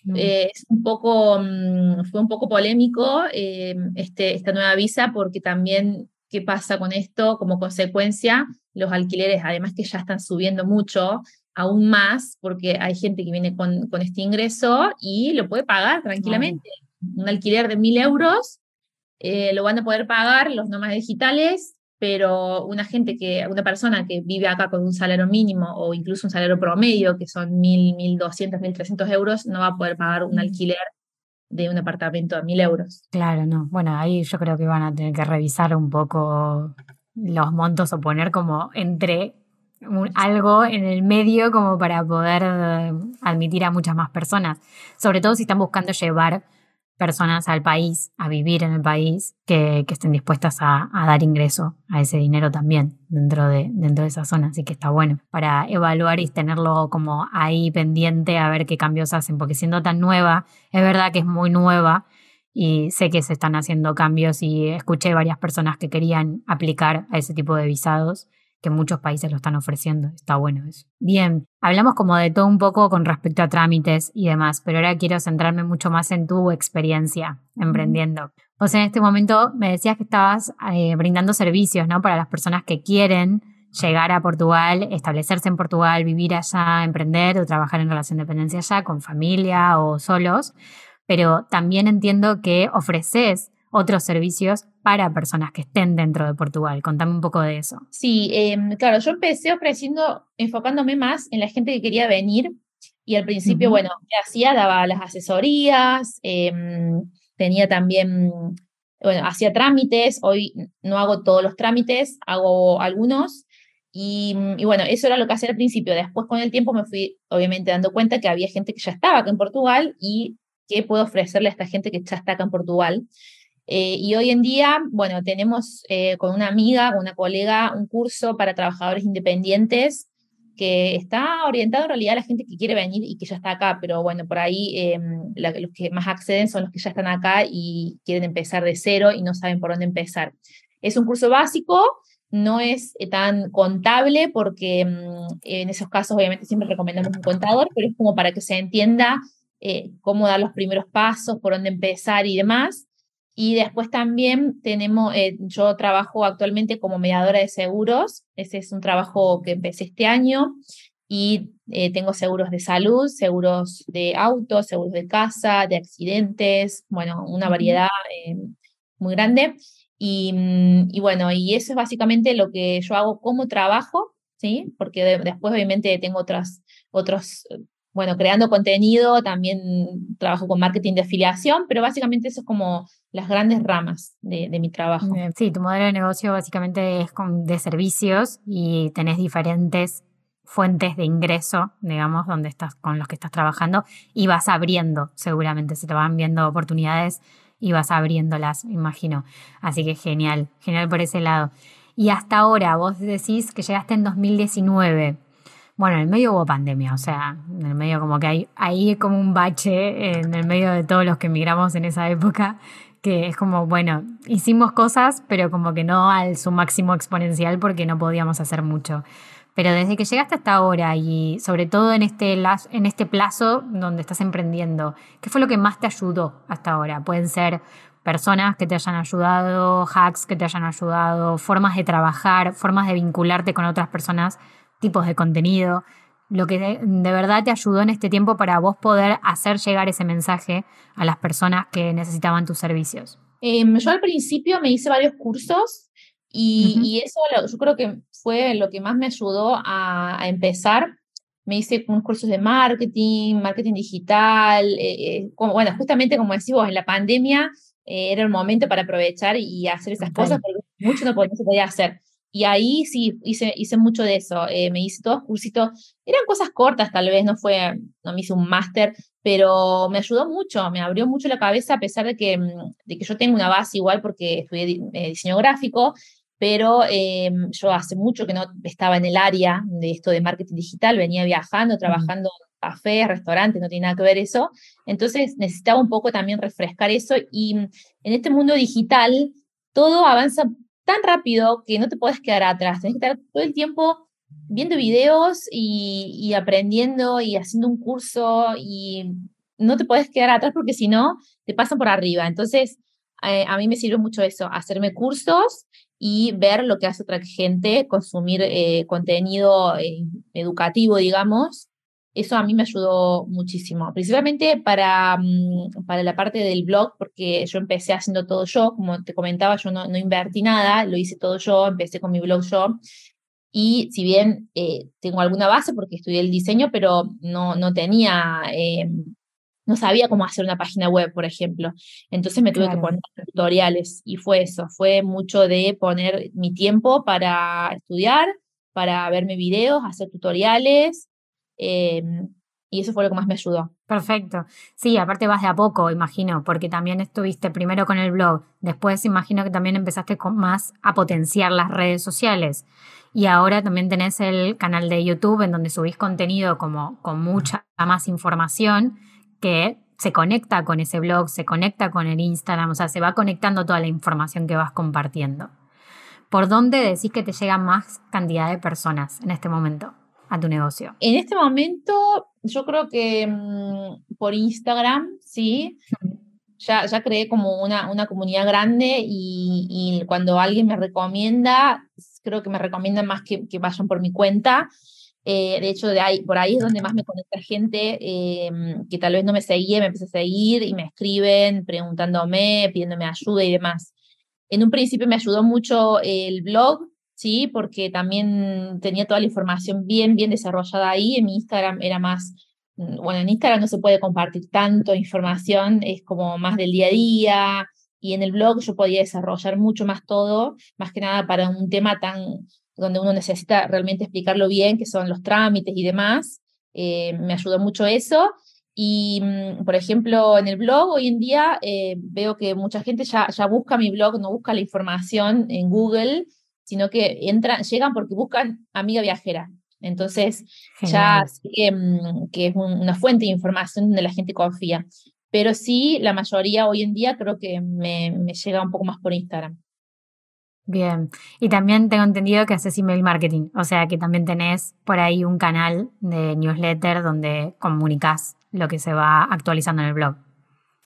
mm. eh, es un poco, mm, fue un poco polémico este, esta nueva visa porque también qué pasa con esto como consecuencia los alquileres, además que ya están subiendo mucho, aún más porque hay gente que viene con, con este ingreso y lo puede pagar tranquilamente. Un alquiler de mil euros eh, lo van a poder pagar los nómadas digitales, pero una gente que, una persona que vive acá con un salario mínimo o incluso un salario promedio, que son mil, mil doscientos, mil trescientos euros, no va a poder pagar un alquiler de un apartamento a mil euros. Claro, no. Bueno, ahí yo creo que van a tener que revisar un poco los montos o poner como entre algo en el medio como para poder admitir a muchas más personas. Sobre todo si están buscando llevar personas al país, a vivir en el país, que, estén dispuestas a, dar ingreso a ese dinero también dentro de, dentro de esa zona. Así que está bueno para evaluar y tenerlo como ahí pendiente a ver qué cambios hacen, porque siendo tan nueva, es verdad que es muy nueva y sé que se están haciendo cambios y escuché varias personas que querían aplicar a ese tipo de visados que muchos países lo están ofreciendo. Está bueno eso. Bien, hablamos como de todo un poco con respecto a trámites y demás, pero ahora quiero centrarme mucho más en tu experiencia emprendiendo. Vos en este momento me decías que estabas eh, brindando servicios, ¿no? Para las personas que quieren llegar a Portugal, establecerse en Portugal, vivir allá, emprender o trabajar en relación de dependencia allá con familia o solos. Pero también entiendo que ofreces otros servicios para personas que estén dentro de Portugal. Contame un poco de eso. Sí, em, claro, yo empecé ofreciendo, enfocándome más en la gente que quería venir y al principio, bueno, ¿qué hacía? Daba las asesorías, em, tenía también, bueno, hacía trámites, hoy no hago todos los trámites, hago algunos. Y, y, bueno, eso era lo que hacía al principio. Después, con el tiempo, me fui obviamente dando cuenta que había gente que ya estaba acá en Portugal y qué puedo ofrecerle a esta gente que ya está acá en Portugal. Eh, y hoy en día, bueno, tenemos eh, con una amiga, con una colega, un curso para trabajadores independientes que está orientado en realidad a la gente que quiere venir y que ya está acá, pero bueno, por ahí em, los que más acceden son los que ya están acá y quieren empezar de cero y no saben por dónde empezar. Es un curso básico, no es eh, tan contable porque em, en esos casos obviamente siempre recomendamos un contador, pero es como para que se entienda cómo dar los primeros pasos, por dónde empezar y demás. Y después también tenemos, eh, yo trabajo actualmente como mediadora de seguros, ese es un trabajo que empecé este año y eh, tengo seguros de salud, seguros de auto, seguros de casa, de accidentes, bueno, una variedad eh, muy grande. Y, mm, y, bueno, y eso es básicamente lo que yo hago como trabajo, ¿sí? Porque después obviamente tengo otras, otros bueno, creando contenido, también trabajo con marketing de afiliación, pero básicamente eso es como las grandes ramas de, mi trabajo. Sí, tu modelo de negocio básicamente es con, de servicios y tenés diferentes fuentes de ingreso, digamos, donde estás, con los que estás trabajando y vas abriendo, seguramente se te van viendo oportunidades y vas abriéndolas, imagino. Así que genial, genial por ese lado. Y hasta ahora, vos decís que llegaste en 2019. Bueno, en el medio hubo pandemia, o sea, en el medio como que hay ahí como un bache en el medio de todos los que emigramos en esa época, que es como, bueno, hicimos cosas, pero como que no al su máximo exponencial porque no podíamos hacer mucho. Pero desde que llegaste hasta ahora y sobre todo en este, en este plazo donde estás emprendiendo, ¿qué fue lo que más te ayudó hasta ahora? Pueden ser personas que te hayan ayudado, hacks que te hayan ayudado, formas de trabajar, formas de vincularte con otras personas tipos de contenido, lo que de, verdad te ayudó en este tiempo para vos poder hacer llegar ese mensaje a las personas que necesitaban tus servicios? Em, yo al principio me hice varios cursos y, eso yo creo que fue lo que más me ayudó a, empezar. Me hice unos cursos de marketing, marketing digital, eh, eh, como, bueno, justamente como decís vos, en la pandemia eh, era el momento para aprovechar y hacer esas cosas porque mucho no, no se podía hacer. Y ahí sí hice, hice mucho de eso. Eh, me hice todos cursitos. Eran cosas cortas, tal vez, no fue, no me hice un máster, pero me ayudó mucho, me abrió mucho la cabeza, a pesar de que, mm, de que yo tengo una base igual porque estudié eh, diseño gráfico, pero eh, yo hace mucho que no estaba en el área de esto de marketing digital, venía viajando, trabajando en cafés, restaurantes, no tiene nada que ver eso. Entonces necesitaba un poco también refrescar eso y mm, en este mundo digital todo avanza tan rápido que no te puedes quedar atrás. Tienes que estar todo el tiempo viendo videos y, aprendiendo y haciendo un curso y no te puedes quedar atrás porque si no, te pasan por arriba. Entonces, eh, a mí me sirve mucho eso, hacerme cursos y ver lo que hace otra gente, consumir eh, contenido eh, educativo, digamos. Eso a mí me ayudó muchísimo, principalmente para, mm, para la parte del blog, porque yo empecé haciendo todo yo, como te comentaba, yo no, no invertí nada, lo hice todo yo, empecé con mi blog yo. Y si bien eh, tengo alguna base porque estudié el diseño, pero no, no tenía no sabía cómo hacer una página web, por ejemplo. Entonces me tuve que poner tutoriales y fue eso, fue mucho de poner mi tiempo para estudiar, para verme videos, hacer tutoriales. Em, y eso fue lo que más me ayudó. Perfecto. Sí, aparte vas de a poco, imagino, porque también estuviste primero con el blog, después imagino que también empezaste con más a potenciar las redes sociales. Y ahora también tenés el canal de YouTube en donde subís contenido como con mucha más información que se conecta con ese blog, se conecta con el Instagram, o sea, se va conectando toda la información que vas compartiendo. ¿Por dónde decís que te llega más cantidad de personas en este momento a tu negocio? En este momento, yo creo que mm, por Instagram, sí. Ya, ya creé como una, una comunidad grande y, cuando alguien me recomienda, creo que me recomiendan más que, que vayan por mi cuenta. Eh, de hecho, de ahí, por ahí es donde más me conecta gente eh, que tal vez no me seguía, me empieza a seguir y me escriben preguntándome, pidiéndome ayuda y demás. En un principio me ayudó mucho el blog, ¿sí? Porque también tenía toda la información bien, bien desarrollada ahí. En mi Instagram era más, mm, bueno, en Instagram no se puede compartir tanto información, es como más del día a día. Y en el blog yo podía desarrollar mucho más todo, más que nada para un tema tan donde uno necesita realmente explicarlo bien, que son los trámites y demás. Eh, me ayudó mucho eso. Y, mm, por ejemplo, en el blog hoy en día eh, veo que mucha gente ya, ya busca mi blog, no busca la información en Google, sino que entran, llegan porque buscan amiga viajera. Entonces, ya que, mm, que, es una fuente de información donde la gente confía. Pero sí, la mayoría hoy en día creo que me, me llega un poco más por Instagram. Bien, y también tengo entendido que haces email marketing, o sea que también tenés por ahí un canal de newsletter donde comunicas lo que se va actualizando en el blog.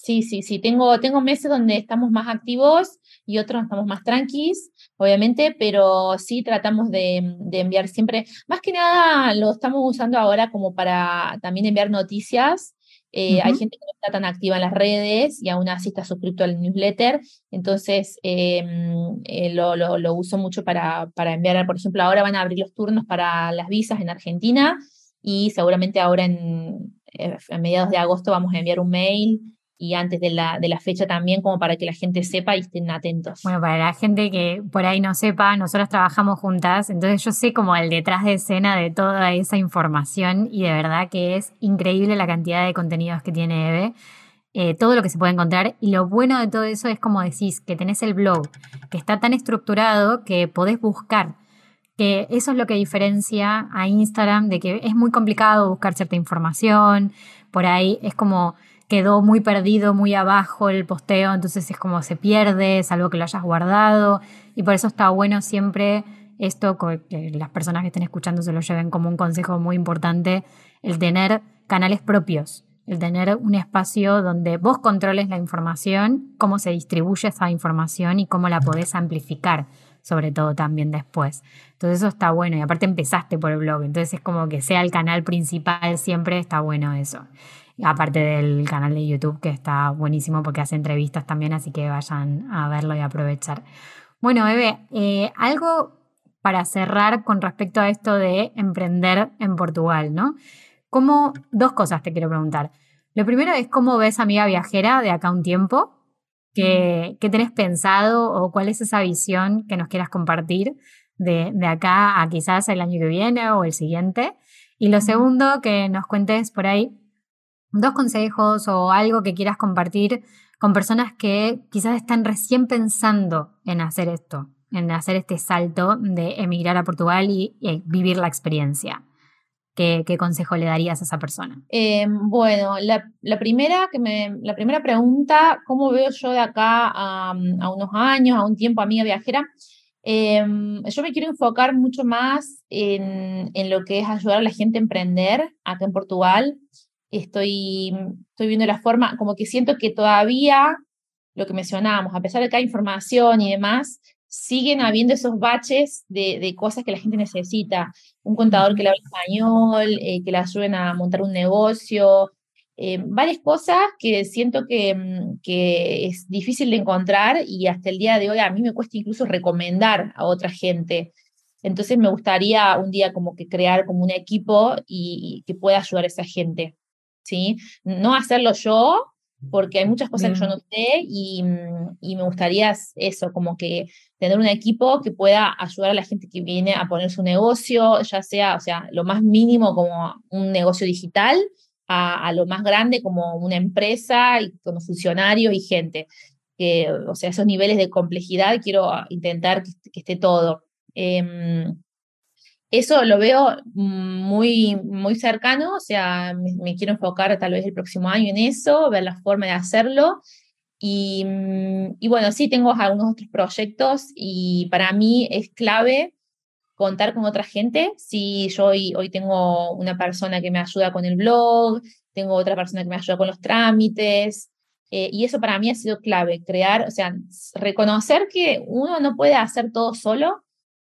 Sí, sí, sí, tengo, tengo meses donde estamos más activos y otros estamos más tranquis, obviamente, pero sí tratamos de, de enviar siempre, más que nada lo estamos usando ahora como para también enviar noticias. Eh, hay gente que no está tan activa en las redes y aún así está suscrito al newsletter, entonces em, eh, lo, lo, uso mucho para, para enviar, por ejemplo, ahora van a abrir los turnos para las visas en Argentina y seguramente ahora en, eh, a mediados de agosto vamos a enviar un mail y antes de la, de la fecha también, como para que la gente sepa y estén atentos. Bueno, para la gente que por ahí no sepa, nosotros trabajamos juntas, entonces yo sé como el detrás de escena de toda esa información y de verdad que es increíble la cantidad de contenidos que tiene Eve. Eh, todo lo que se puede encontrar y lo bueno de todo eso es como decís, que tenés el blog, que está tan estructurado que podés buscar, que eso es lo que diferencia a Instagram de que es muy complicado buscar cierta información, por ahí es como quedó muy perdido, muy abajo el posteo, entonces es como se pierde, salvo que lo hayas guardado. Y por eso está bueno siempre esto, que las personas que estén escuchando se lo lleven como un consejo muy importante, el tener canales propios, el tener un espacio donde vos controles la información, cómo se distribuye esa información y cómo la podés amplificar, sobre todo también después. Entonces eso está bueno y aparte empezaste por el blog, entonces es como que sea el canal principal siempre, está bueno eso aparte del canal de YouTube que está buenísimo porque hace entrevistas también, así que vayan a verlo y aprovechar. Bueno, Eve, eh, algo para cerrar con respecto a esto de emprender en Portugal, ¿no? Como dos cosas te quiero preguntar. Lo primero es cómo ves amiga viajera de acá un tiempo, ¿Qué, qué tenés pensado o cuál es esa visión que nos quieras compartir de, de acá a quizás el año que viene o el siguiente. Y lo segundo, que nos cuentes por ahí dos consejos o algo que quieras compartir con personas que quizás están recién pensando en hacer esto, en hacer este salto de emigrar a Portugal y, vivir la experiencia. ¿Qué, consejo le darías a esa persona? Eh, bueno, la, primera que me, la primera pregunta, ¿cómo veo yo de acá a, unos años, a un tiempo, amiga viajera? Eh, yo me quiero enfocar mucho más en, en, lo que es ayudar a la gente a emprender acá en Portugal estoy, estoy viendo la forma, como que siento que todavía lo que mencionábamos, a pesar de que hay información y demás, siguen habiendo esos baches de, cosas que la gente necesita. Un contador que le hable español, eh, que le ayuden a montar un negocio, eh, varias cosas que siento que, mm, que, es difícil de encontrar y hasta el día de hoy a mí me cuesta incluso recomendar a otra gente. Entonces me gustaría un día como que crear como un equipo y, que pueda ayudar a esa gente. ¿Sí? No hacerlo yo, porque hay muchas cosas que yo no sé y, y, me gustaría eso, como que tener un equipo que pueda ayudar a la gente que viene a poner su negocio, ya sea, o sea, lo más mínimo como un negocio digital, a, lo más grande como una empresa y como funcionarios y gente. o sea, esos niveles de complejidad quiero intentar que, esté todo. Em, eso lo veo muy, muy cercano, o sea, me, quiero enfocar tal vez el próximo año en eso, ver la forma de hacerlo. Y, y, bueno, sí, tengo algunos otros proyectos y para mí es clave contar con otra gente. Si yo hoy, hoy tengo una persona que me ayuda con el blog, tengo otra persona que me ayuda con los trámites, eh, y eso para mí ha sido clave, crear, o sea, reconocer que uno no puede hacer todo solo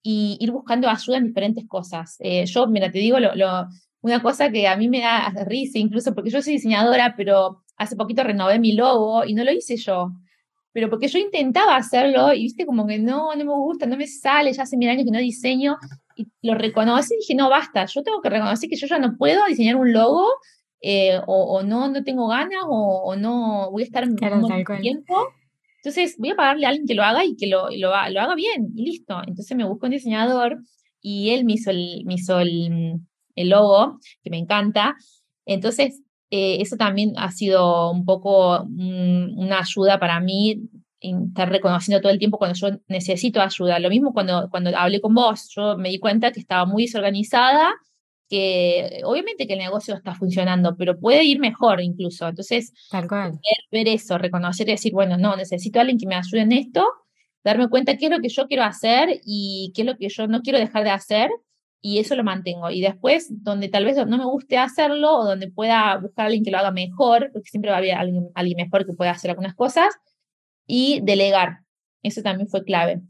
y ir buscando ayuda en diferentes cosas. Eh, yo, mira, te digo lo, una cosa que a mí me da risa, incluso porque yo soy diseñadora, pero hace poquito renové mi logo y no lo hice yo pero porque yo intentaba hacerlo y viste como que no, no me gusta, no me sale, ya hace mil años que no diseño, y lo reconocí y dije, no, basta, yo tengo que reconocer que yo ya no puedo diseñar un logo, eh, o, no, no tengo ganas, o, no voy a estar un tiempo. Entonces voy a pagarle a alguien que lo haga y que lo, lo, lo, haga bien, y listo. Entonces me busco un diseñador y él me hizo el, me hizo el, el logo, que me encanta. Entonces eh, eso también ha sido un poco una ayuda para mí, estar reconociendo todo el tiempo cuando yo necesito ayuda. Lo mismo cuando, cuando hablé con vos, yo me di cuenta que estaba muy desorganizada, que obviamente que el negocio está funcionando, pero puede ir mejor incluso. Entonces, Tal cual. ver eso, reconocer y decir, bueno, no, necesito a alguien que me ayude en esto, darme cuenta qué es lo que yo quiero hacer y qué es lo que yo no quiero dejar de hacer y eso lo mantengo. Y después, donde tal vez no me guste hacerlo o donde pueda buscar a alguien que lo haga mejor, porque siempre va a haber alguien, alguien mejor que pueda hacer algunas cosas, y delegar. Eso también fue clave.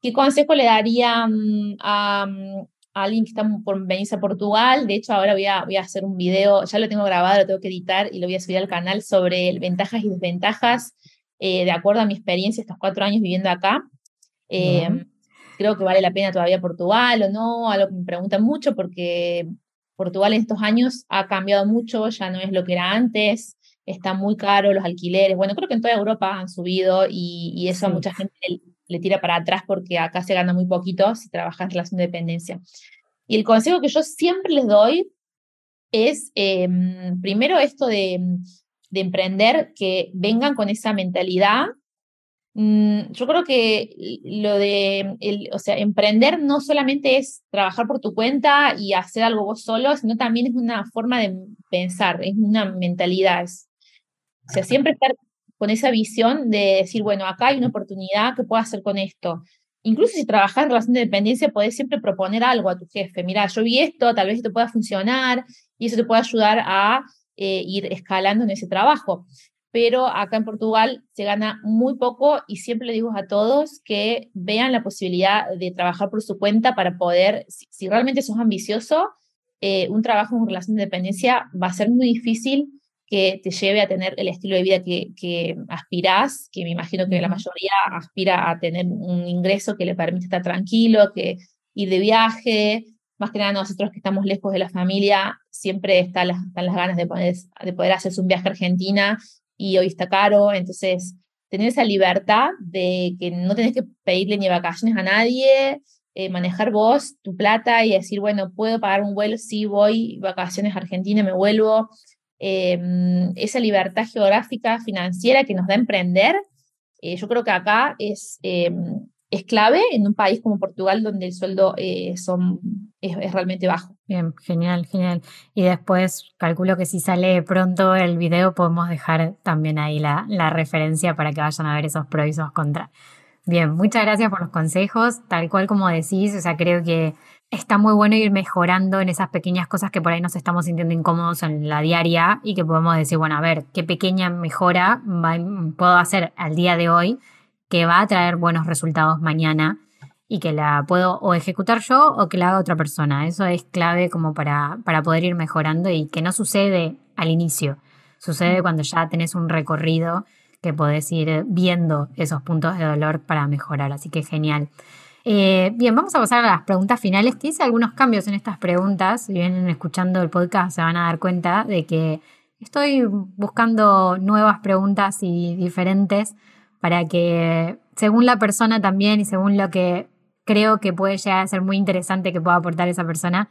¿Qué consejo le daría mm, a, mm, a, alguien que está por venirse a Portugal? De hecho, ahora voy a, voy a hacer un video, ya lo tengo grabado, lo tengo que editar y lo voy a subir al canal sobre ventajas y desventajas eh, de acuerdo a mi experiencia estos cuatro años viviendo acá. Eh, creo que vale la pena todavía Portugal o no, algo que me preguntan mucho porque Portugal en estos años ha cambiado mucho, ya no es lo que era antes, está muy caro los alquileres, bueno, creo que en toda Europa han subido y, eso a mucha gente le, tira para atrás porque acá se gana muy poquito si trabajas en relación de dependencia. Y el consejo que yo siempre les doy es, em, primero esto de, de emprender, que vengan con esa mentalidad Mm, yo creo que lo de, o sea, emprender no solamente es trabajar por tu cuenta y hacer algo vos solo, sino también es una forma de pensar, es una mentalidad. o sea, siempre estar con esa visión de decir, bueno, acá hay una oportunidad, ¿qué puedo hacer con esto? Incluso si trabajas en relación de dependencia, podés siempre proponer algo a tu jefe. Mira, yo vi esto, tal vez esto pueda funcionar y eso te puede ayudar a eh, ir escalando en ese trabajo pero acá en Portugal se gana muy poco y siempre le digo a todos que vean la posibilidad de trabajar por su cuenta para poder, si, realmente sos ambicioso, eh, un trabajo en relación de dependencia va a ser muy difícil que te lleve a tener el estilo de vida que, que aspirás, que me imagino que la mayoría aspira a tener un ingreso que le permite estar tranquilo, que ir de viaje, más que nada nosotros que estamos lejos de la familia, siempre están las, están las ganas de poder, de poder hacerse un viaje a Argentina y hoy está caro, entonces tener esa libertad de que no tenés que pedirle ni vacaciones a nadie, eh, manejar vos tu plata y decir, bueno, puedo pagar un vuelo, sí voy, vacaciones a Argentina, me vuelvo. Em, esa libertad geográfica, financiera que nos da emprender, eh, yo creo que acá es, em, es clave en un país como Portugal donde el sueldo eh, son, es, realmente bajo. Bien, genial, genial. Y después calculo que si sale pronto el video podemos dejar también ahí la, la referencia para que vayan a ver esos pros y esos contras. Bien, muchas gracias por los consejos. Tal cual como decís, o sea, creo que está muy bueno ir mejorando en esas pequeñas cosas que por ahí nos estamos sintiendo incómodos en la diaria y que podemos decir, bueno, a ver, qué pequeña mejora puedo hacer al día de hoy que va a traer buenos resultados mañana y que la puedo o ejecutar yo o que la haga otra persona. Eso es clave como para, para poder ir mejorando y que no sucede al inicio, sucede cuando ya tenés un recorrido que podés ir viendo esos puntos de dolor para mejorar. Así que genial. Eh, bien, vamos a pasar a las preguntas finales, que hice algunos cambios en estas preguntas. Si vienen escuchando el podcast se van a dar cuenta de que estoy buscando nuevas preguntas y diferentes para que según la persona también y según lo que creo que puede llegar a ser muy interesante que pueda aportar esa persona,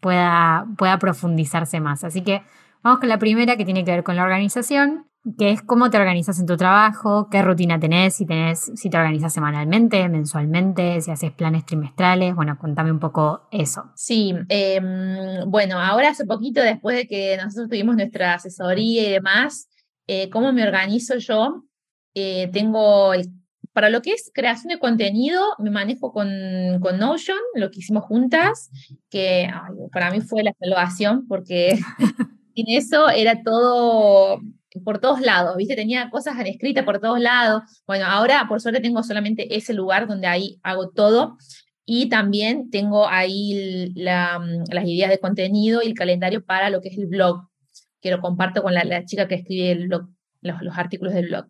pueda, pueda profundizarse más. Así que vamos con la primera que tiene que ver con la organización que es cómo te organizas en tu trabajo, qué rutina tenés, si tenés, si te organizas semanalmente, mensualmente, si haces planes trimestrales. Bueno, contame un poco eso. Sí, em, bueno, ahora hace poquito, después de que nosotros tuvimos nuestra asesoría y demás, eh, cómo me organizo yo. Eh, tengo para lo que es creación de contenido, me manejo con, con Notion, lo que hicimos juntas, que para mí fue la salvación, porque sin eso era todo por todos lados, ¿viste? Tenía cosas escritas por todos lados. Bueno, ahora por suerte tengo solamente ese lugar donde ahí hago todo y también tengo ahí mm, las ideas de contenido y el calendario para lo que es el blog, que lo comparto con la, chica que escribe el blog, los, artículos del blog.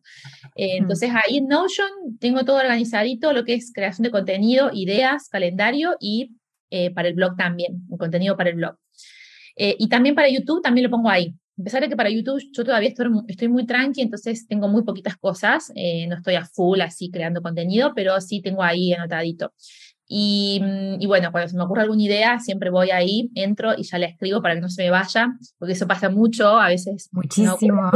Eh, entonces ahí en Notion tengo todo organizadito, lo que es creación de contenido, ideas, calendario y eh, para el blog también, un contenido para el blog. Eh, y también para YouTube también lo pongo ahí. A pesar de que para YouTube yo todavía estoy, estoy muy tranqui, entonces tengo muy poquitas cosas, eh, no estoy a full así creando contenido, pero sí tengo ahí anotadito. Y, mm, y, bueno, cuando se me ocurre alguna idea, siempre voy ahí, entro y ya la escribo para que no se me vaya, porque eso pasa mucho, a veces. Muchísimo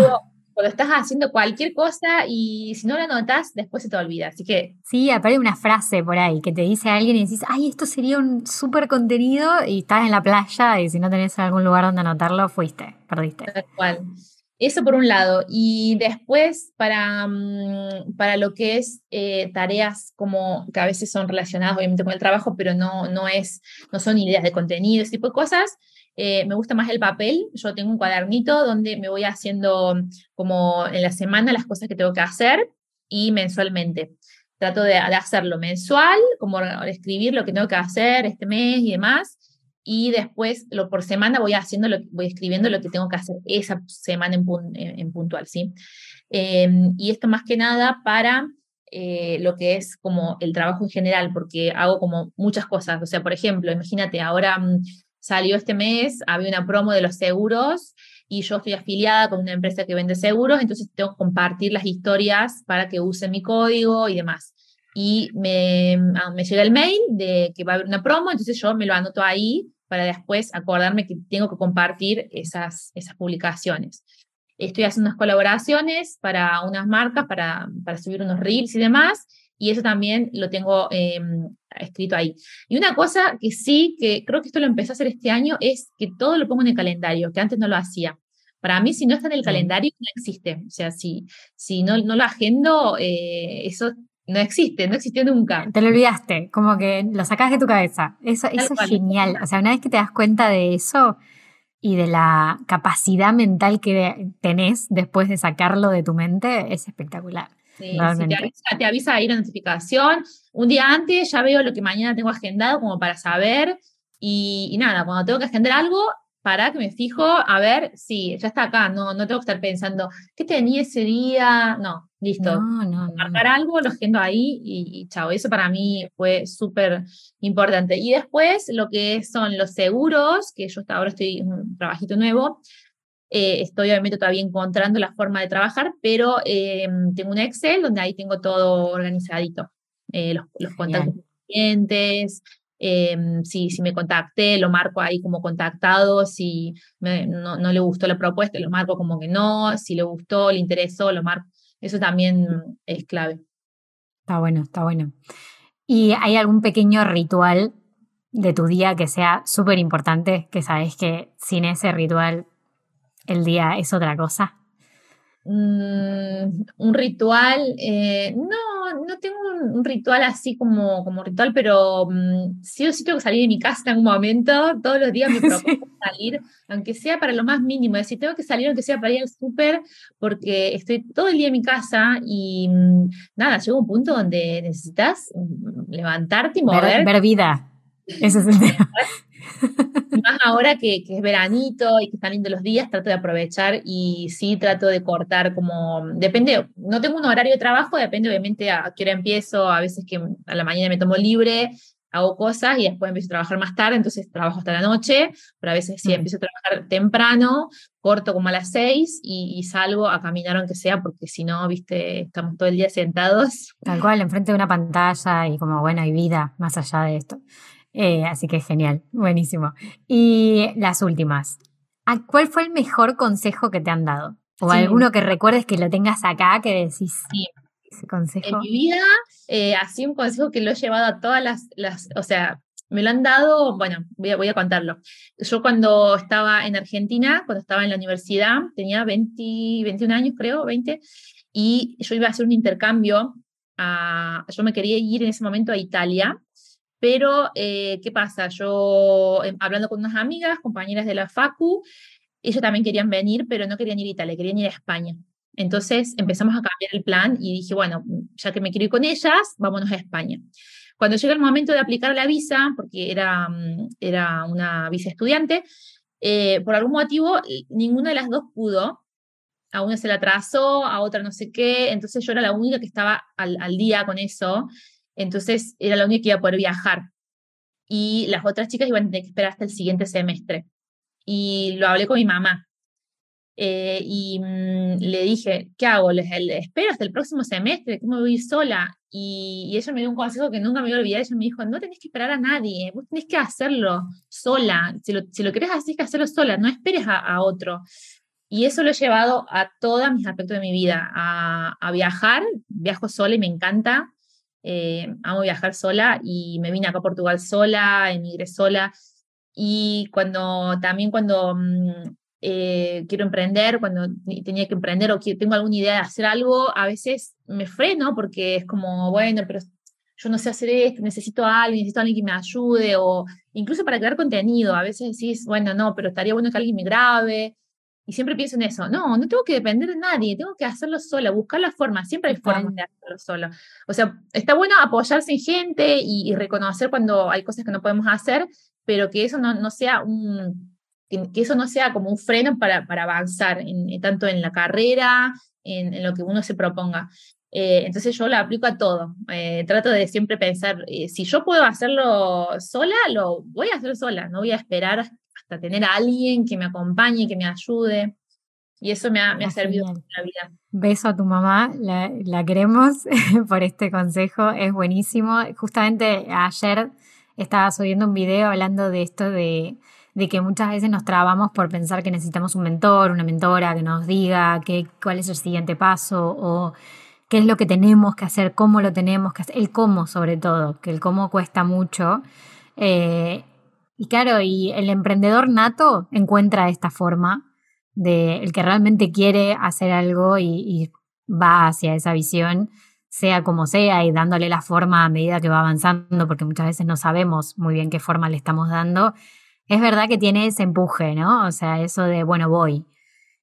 cuando estás haciendo cualquier cosa y si no la notas, después se te olvida. Así que. Sí, aparece una frase por ahí que te dice alguien y dices, ay, esto sería un súper contenido y estás en la playa y si no tenés algún lugar donde anotarlo, fuiste, perdiste. Tal cual. Eso por un lado. Y después, para, mm, para lo que es eh, tareas como que a veces son relacionadas obviamente con el trabajo, pero no, no, es, no son ideas de contenido, ese tipo de cosas, eh, me gusta más el papel. Yo tengo un cuadernito donde me voy haciendo como en la semana las cosas que tengo que hacer y mensualmente. Trato de, hacerlo mensual, como escribir lo que tengo que hacer este mes y demás. Y después, lo, por semana, voy, haciendo lo, voy escribiendo lo que tengo que hacer esa semana en, puntual, ¿sí? Em, y esto más que nada para eh, lo que es como el trabajo en general, porque hago como muchas cosas. O sea, por ejemplo, imagínate, ahora mm, salió este mes, había una promo de los seguros y yo estoy afiliada con una empresa que vende seguros, entonces tengo que compartir las historias para que usen mi código y demás. Y me, ah, me llega el mail de que va a haber una promo, entonces yo me lo anoto ahí para después acordarme que tengo que compartir esas, esas publicaciones. Estoy haciendo unas colaboraciones para unas marcas, para, para subir unos reels y demás, y eso también lo tengo em, escrito ahí. Y una cosa que sí, que creo que esto lo empecé a hacer este año, es que todo lo pongo en el calendario, que antes no lo hacía. Para mí, si no está en el calendario, no existe. O sea, si, si no, no lo agendo, eh, eso no existe, no existió nunca. Te lo olvidaste, como que lo sacas de tu cabeza. Eso, eso es genial. O sea, una vez que te das cuenta de eso y de la capacidad mental que tenés después de sacarlo de tu mente, es espectacular te avisa, ahí la notificación. Un día antes ya veo lo que mañana tengo agendado como para saber. Y, nada, cuando tengo que agendar algo, para que me fijo, a ver, sí, ya está acá, no, no tengo que estar pensando, ¿qué tenía ese día? No, listo. No, Marcar algo, lo agendo ahí y, y chao. Eso para mí fue súper importante. Y después lo que son los seguros, que yo hasta ahora estoy en un trabajito nuevo, eh, estoy obviamente todavía encontrando la forma de trabajar, pero eh, tengo un Excel donde ahí tengo todo organizadito. Eh, los, los contactos clientes, si, si me contacté, lo marco ahí como contactado, si no, no, le gustó la propuesta, lo marco como que no, si le gustó, le interesó, lo marco. Eso también es clave. Está bueno, está bueno. ¿Y hay algún pequeño ritual de tu día que sea súper importante, que sabes que sin ese ritual el día es otra cosa? Mm, un ritual, eh, no, no tengo un, ritual así como, como ritual, pero mm, sí o sí tengo que salir de mi casa en algún momento, todos los días me propongo salir, aunque sea para lo más mínimo, es decir, tengo que salir aunque sea para ir al súper, porque estoy todo el día en mi casa y mm, nada, llega un punto donde necesitas levantarte y mover. Ver, vida, ese es el tema. Más ahora que, es veranito y que están lindos los días, trato de aprovechar y sí trato de cortar como, depende, no tengo un horario de trabajo, depende obviamente a qué hora empiezo, a veces que a la mañana me tomo libre, hago cosas y después empiezo a trabajar más tarde, entonces trabajo hasta la noche, pero a veces sí mm. empiezo a trabajar temprano, corto como a las seis y, salgo a caminar aunque sea, porque si no, viste, estamos todo el día sentados. Tal cual, enfrente de una pantalla y como, bueno, hay vida más allá de esto. Eh, así que genial, buenísimo. Y las últimas. ¿Cuál fue el mejor consejo que te han dado? O alguno que recuerdes que lo tengas acá que decís. Sí. Ese consejo. En mi vida, eh, así un consejo que lo he llevado a todas las, las o sea, me lo han dado, bueno, voy a, voy a contarlo. Yo cuando estaba en Argentina, cuando estaba en la universidad, tenía 20, 21 años creo, 20, y yo iba a hacer un intercambio. A, yo me quería ir en ese momento a Italia pero, eh, ¿qué pasa? Yo, em, hablando con unas amigas, compañeras de la FACU, ellos también querían venir, pero no querían ir a Italia, querían ir a España. Entonces empezamos a cambiar el plan y dije, bueno, ya que me quiero ir con ellas, vámonos a España. Cuando llega el momento de aplicar la visa, porque era, mm, era una visa estudiante, eh, por algún motivo ninguna de las dos pudo. A una se la atrasó, a otra no sé qué, entonces yo era la única que estaba al, al día con eso. Entonces era la única que iba a poder viajar. Y las otras chicas iban a tener que esperar hasta el siguiente semestre. Y lo hablé con mi mamá. Eh, y mm, le dije, ¿qué hago? ¿Les, espero hasta el próximo semestre? ¿Cómo voy a ir sola? Y, ella me dio un consejo que nunca me voy a olvidar. Ella me dijo, no tenés que esperar a nadie, vos tenés que hacerlo sola. Si lo, si lo querés hacer, que hacerlo sola, no esperes a, a, otro. Y eso lo he llevado a todos mis aspectos de mi vida, a, a viajar. Viajo sola y me encanta. Eh, amo viajar sola y me vine acá a Portugal sola, emigré sola. Y cuando también cuando mm, eh, quiero emprender, cuando tenía que emprender o tengo alguna idea de hacer algo, a veces me freno porque es como, bueno, pero yo no sé hacer esto, necesito a alguien, necesito a alguien que me ayude, o incluso para crear contenido, a veces decís, bueno, no, pero estaría bueno que alguien me grabe, y siempre pienso en eso, no, no tengo que depender de nadie, tengo que hacerlo sola, buscar la forma, siempre hay formas de hacerlo sola. O sea, está bueno apoyarse en gente y, reconocer cuando hay cosas que no podemos hacer, pero que eso no, no sea un, que, eso no sea como un freno para, para avanzar, en, tanto en la carrera, en, lo que uno se proponga. Eh, entonces yo lo aplico a todo. Eh, trato de siempre pensar, eh, si yo puedo hacerlo sola, lo voy a hacer sola, no voy a esperar hasta tener a alguien que me acompañe, que me ayude. Y eso me ha, me ha servido en la vida. Beso a tu mamá, la, la queremos por este consejo, es buenísimo. Justamente ayer estaba subiendo un video hablando de esto de, de, que muchas veces nos trabamos por pensar que necesitamos un mentor, una mentora que nos diga qué, cuál es el siguiente paso o qué es lo que tenemos que hacer, cómo lo tenemos que hacer, el cómo sobre todo, que el cómo cuesta mucho. Eh, y claro, y el emprendedor nato encuentra esta forma de el que realmente quiere hacer algo y, va hacia esa visión, sea como sea, y dándole la forma a medida que va avanzando, porque muchas veces no sabemos muy bien qué forma le estamos dando. Es verdad que tiene ese empuje, ¿no? O sea, eso de, bueno, voy.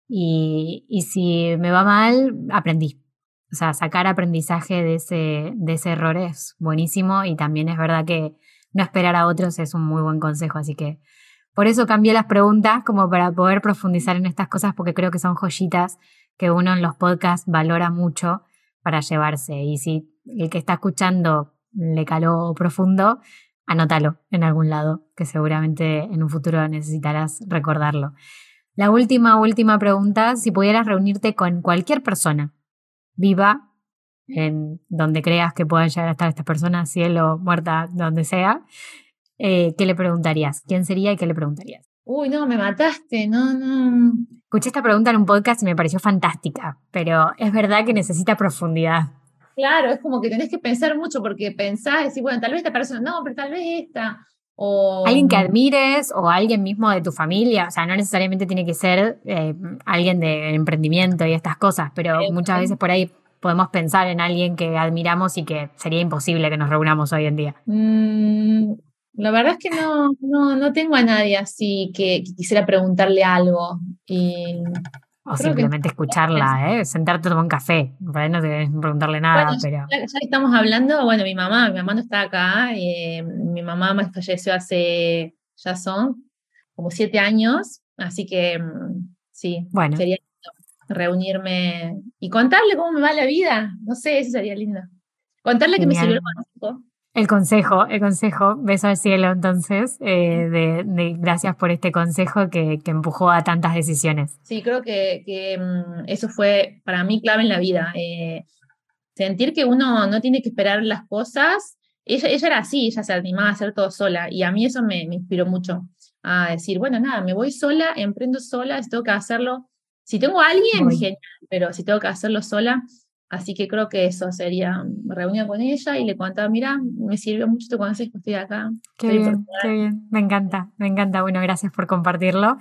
Y, y si me va mal, aprendí. O sea, sacar aprendizaje de ese, de ese error es buenísimo y también es verdad que no esperar a otros es un muy buen consejo. Así que por eso cambié las preguntas como para poder profundizar en estas cosas porque creo que son joyitas que uno en los podcasts valora mucho para llevarse. Y si el que está escuchando le caló profundo, anótalo en algún lado, que seguramente en un futuro necesitarás recordarlo. La última, última pregunta, si pudieras reunirte con cualquier persona, viva en donde creas que puedan llegar a estar estas personas, cielo, muerta, donde sea, eh, ¿qué le preguntarías? ¿Quién sería y qué le preguntarías? Uy, no, me mataste, no, no. Escuché esta pregunta en un podcast y me pareció fantástica, pero es verdad que necesita profundidad. Claro, es como que tenés que pensar mucho porque pensás, decís, bueno, tal vez esta persona, no, pero tal vez esta. O, alguien que admires o alguien mismo de tu familia, o sea, no necesariamente tiene que ser eh, alguien de emprendimiento y estas cosas, pero muchas veces por ahí podemos pensar en alguien que admiramos y que sería imposible que nos reunamos hoy en día. Mm, la verdad es que no, no, no tengo a nadie así que, quisiera preguntarle algo. Y o simplemente escucharla, ¿eh? Sentarte a tomar un café. Por ahí no te preguntarle nada, pero. Ya, estamos hablando, bueno, mi mamá, mi mamá no está acá. Eh, mi mamá falleció hace, ya son como siete años. Así que mm, sí, bueno. sería reunirme y contarle cómo me va la vida. No sé, eso sería lindo. Contarle que me sirvió el consejo. El consejo, el consejo, beso al cielo entonces, eh, de, gracias por este consejo que, empujó a tantas decisiones. Sí, creo que, mm, eso fue para mí clave en la vida. Eh, sentir que uno no tiene que esperar las cosas. Ella, ella era así, ella se animaba a hacer todo sola y a mí eso me, me inspiró mucho a decir, bueno, nada, me voy sola, emprendo sola, si tengo que hacerlo. Si tengo a alguien, genial, pero si tengo que hacerlo sola, Así que creo que eso sería reunión con ella y le contaba, mira, me sirvió mucho tu consejo, estoy acá. Qué bien, qué bien, me encanta, me encanta. Bueno, gracias por compartirlo.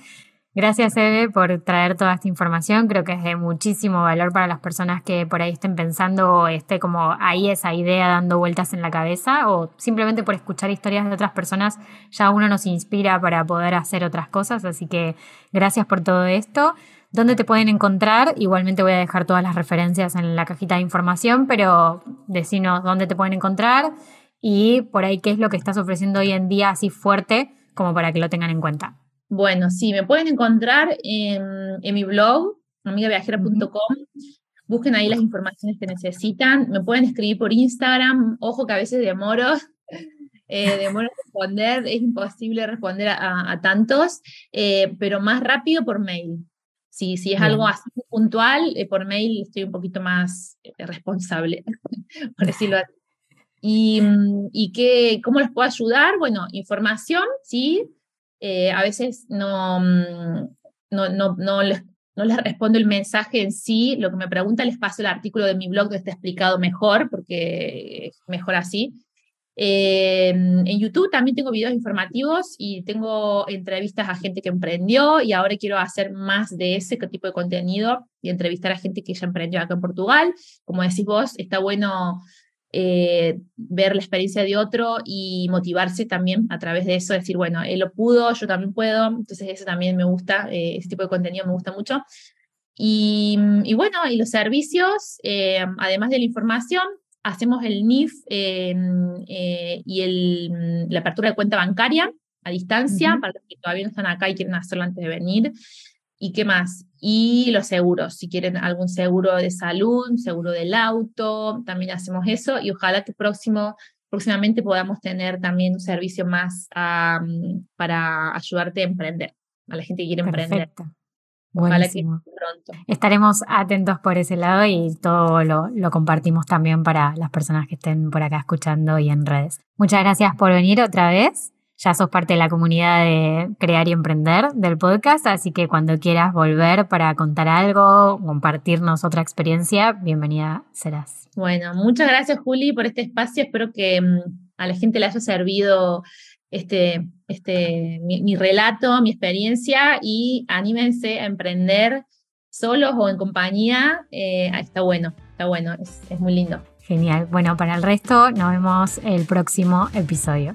Gracias, Eve, por traer toda esta información. Creo que es de muchísimo valor para las personas que por ahí estén pensando o esté como ahí esa idea dando vueltas en la cabeza o simplemente por escuchar historias de otras personas ya uno nos inspira para poder hacer otras cosas. Así que gracias por todo esto. ¿Dónde te pueden encontrar? Igualmente voy a dejar todas las referencias en la cajita de información, pero decinos dónde te pueden encontrar y por ahí qué es lo que estás ofreciendo hoy en día así fuerte como para que lo tengan en cuenta. Bueno, sí, me pueden encontrar en, mi blog, amigaviajera.com. Busquen ahí las informaciones que necesitan. Me pueden escribir por Instagram. Ojo que a veces demoro, eh, demoro responder. Es imposible responder a, tantos, eh, pero más rápido por mail. Si, si es algo así puntual, eh, por mail estoy un poquito más eh, responsable, por decirlo así. ¿Y, mm, y qué, cómo les puedo ayudar? Bueno, información, sí. Eh, a veces no, mm, no, no, no, les, no les respondo el mensaje en sí. Lo que me preguntan les paso el artículo de mi blog que está explicado mejor, porque es mejor así. En YouTube también tengo videos informativos y tengo entrevistas a gente que emprendió y ahora quiero hacer más de ese tipo de contenido y entrevistar a gente que ya emprendió acá en Portugal. Como decís vos, está bueno eh, ver la experiencia de otro y motivarse también a través de eso, decir, bueno, él lo pudo, yo también puedo, entonces eso también me gusta, eh, ese tipo de contenido me gusta mucho. Y, bueno, y los servicios, eh, además de la información, hacemos el NIF em, eh, y el, la apertura de cuenta bancaria a distancia, para los que todavía no están acá y quieren hacerlo antes de venir. ¿Y qué más? Y los seguros, si quieren algún seguro de salud, seguro del auto, también hacemos eso y ojalá que próximo, próximamente podamos tener también un servicio más para ayudarte a emprender, a la gente que quiere emprender. Buenísimo. Estaremos atentos por ese lado y todo lo, lo, compartimos también para las personas que estén por acá escuchando y en redes. Muchas gracias por venir otra vez. Ya sos parte de la comunidad de Crear y Emprender del podcast, así que cuando quieras volver para contar algo, compartirnos otra experiencia, bienvenida serás. Bueno, muchas gracias Juli por este espacio. Espero que mm, a la gente le haya servido este, este, mi, relato, mi experiencia y anímense a emprender solos o en compañía. Eh, está bueno, está bueno, es muy lindo. Genial. Bueno, para el resto nos vemos el próximo episodio.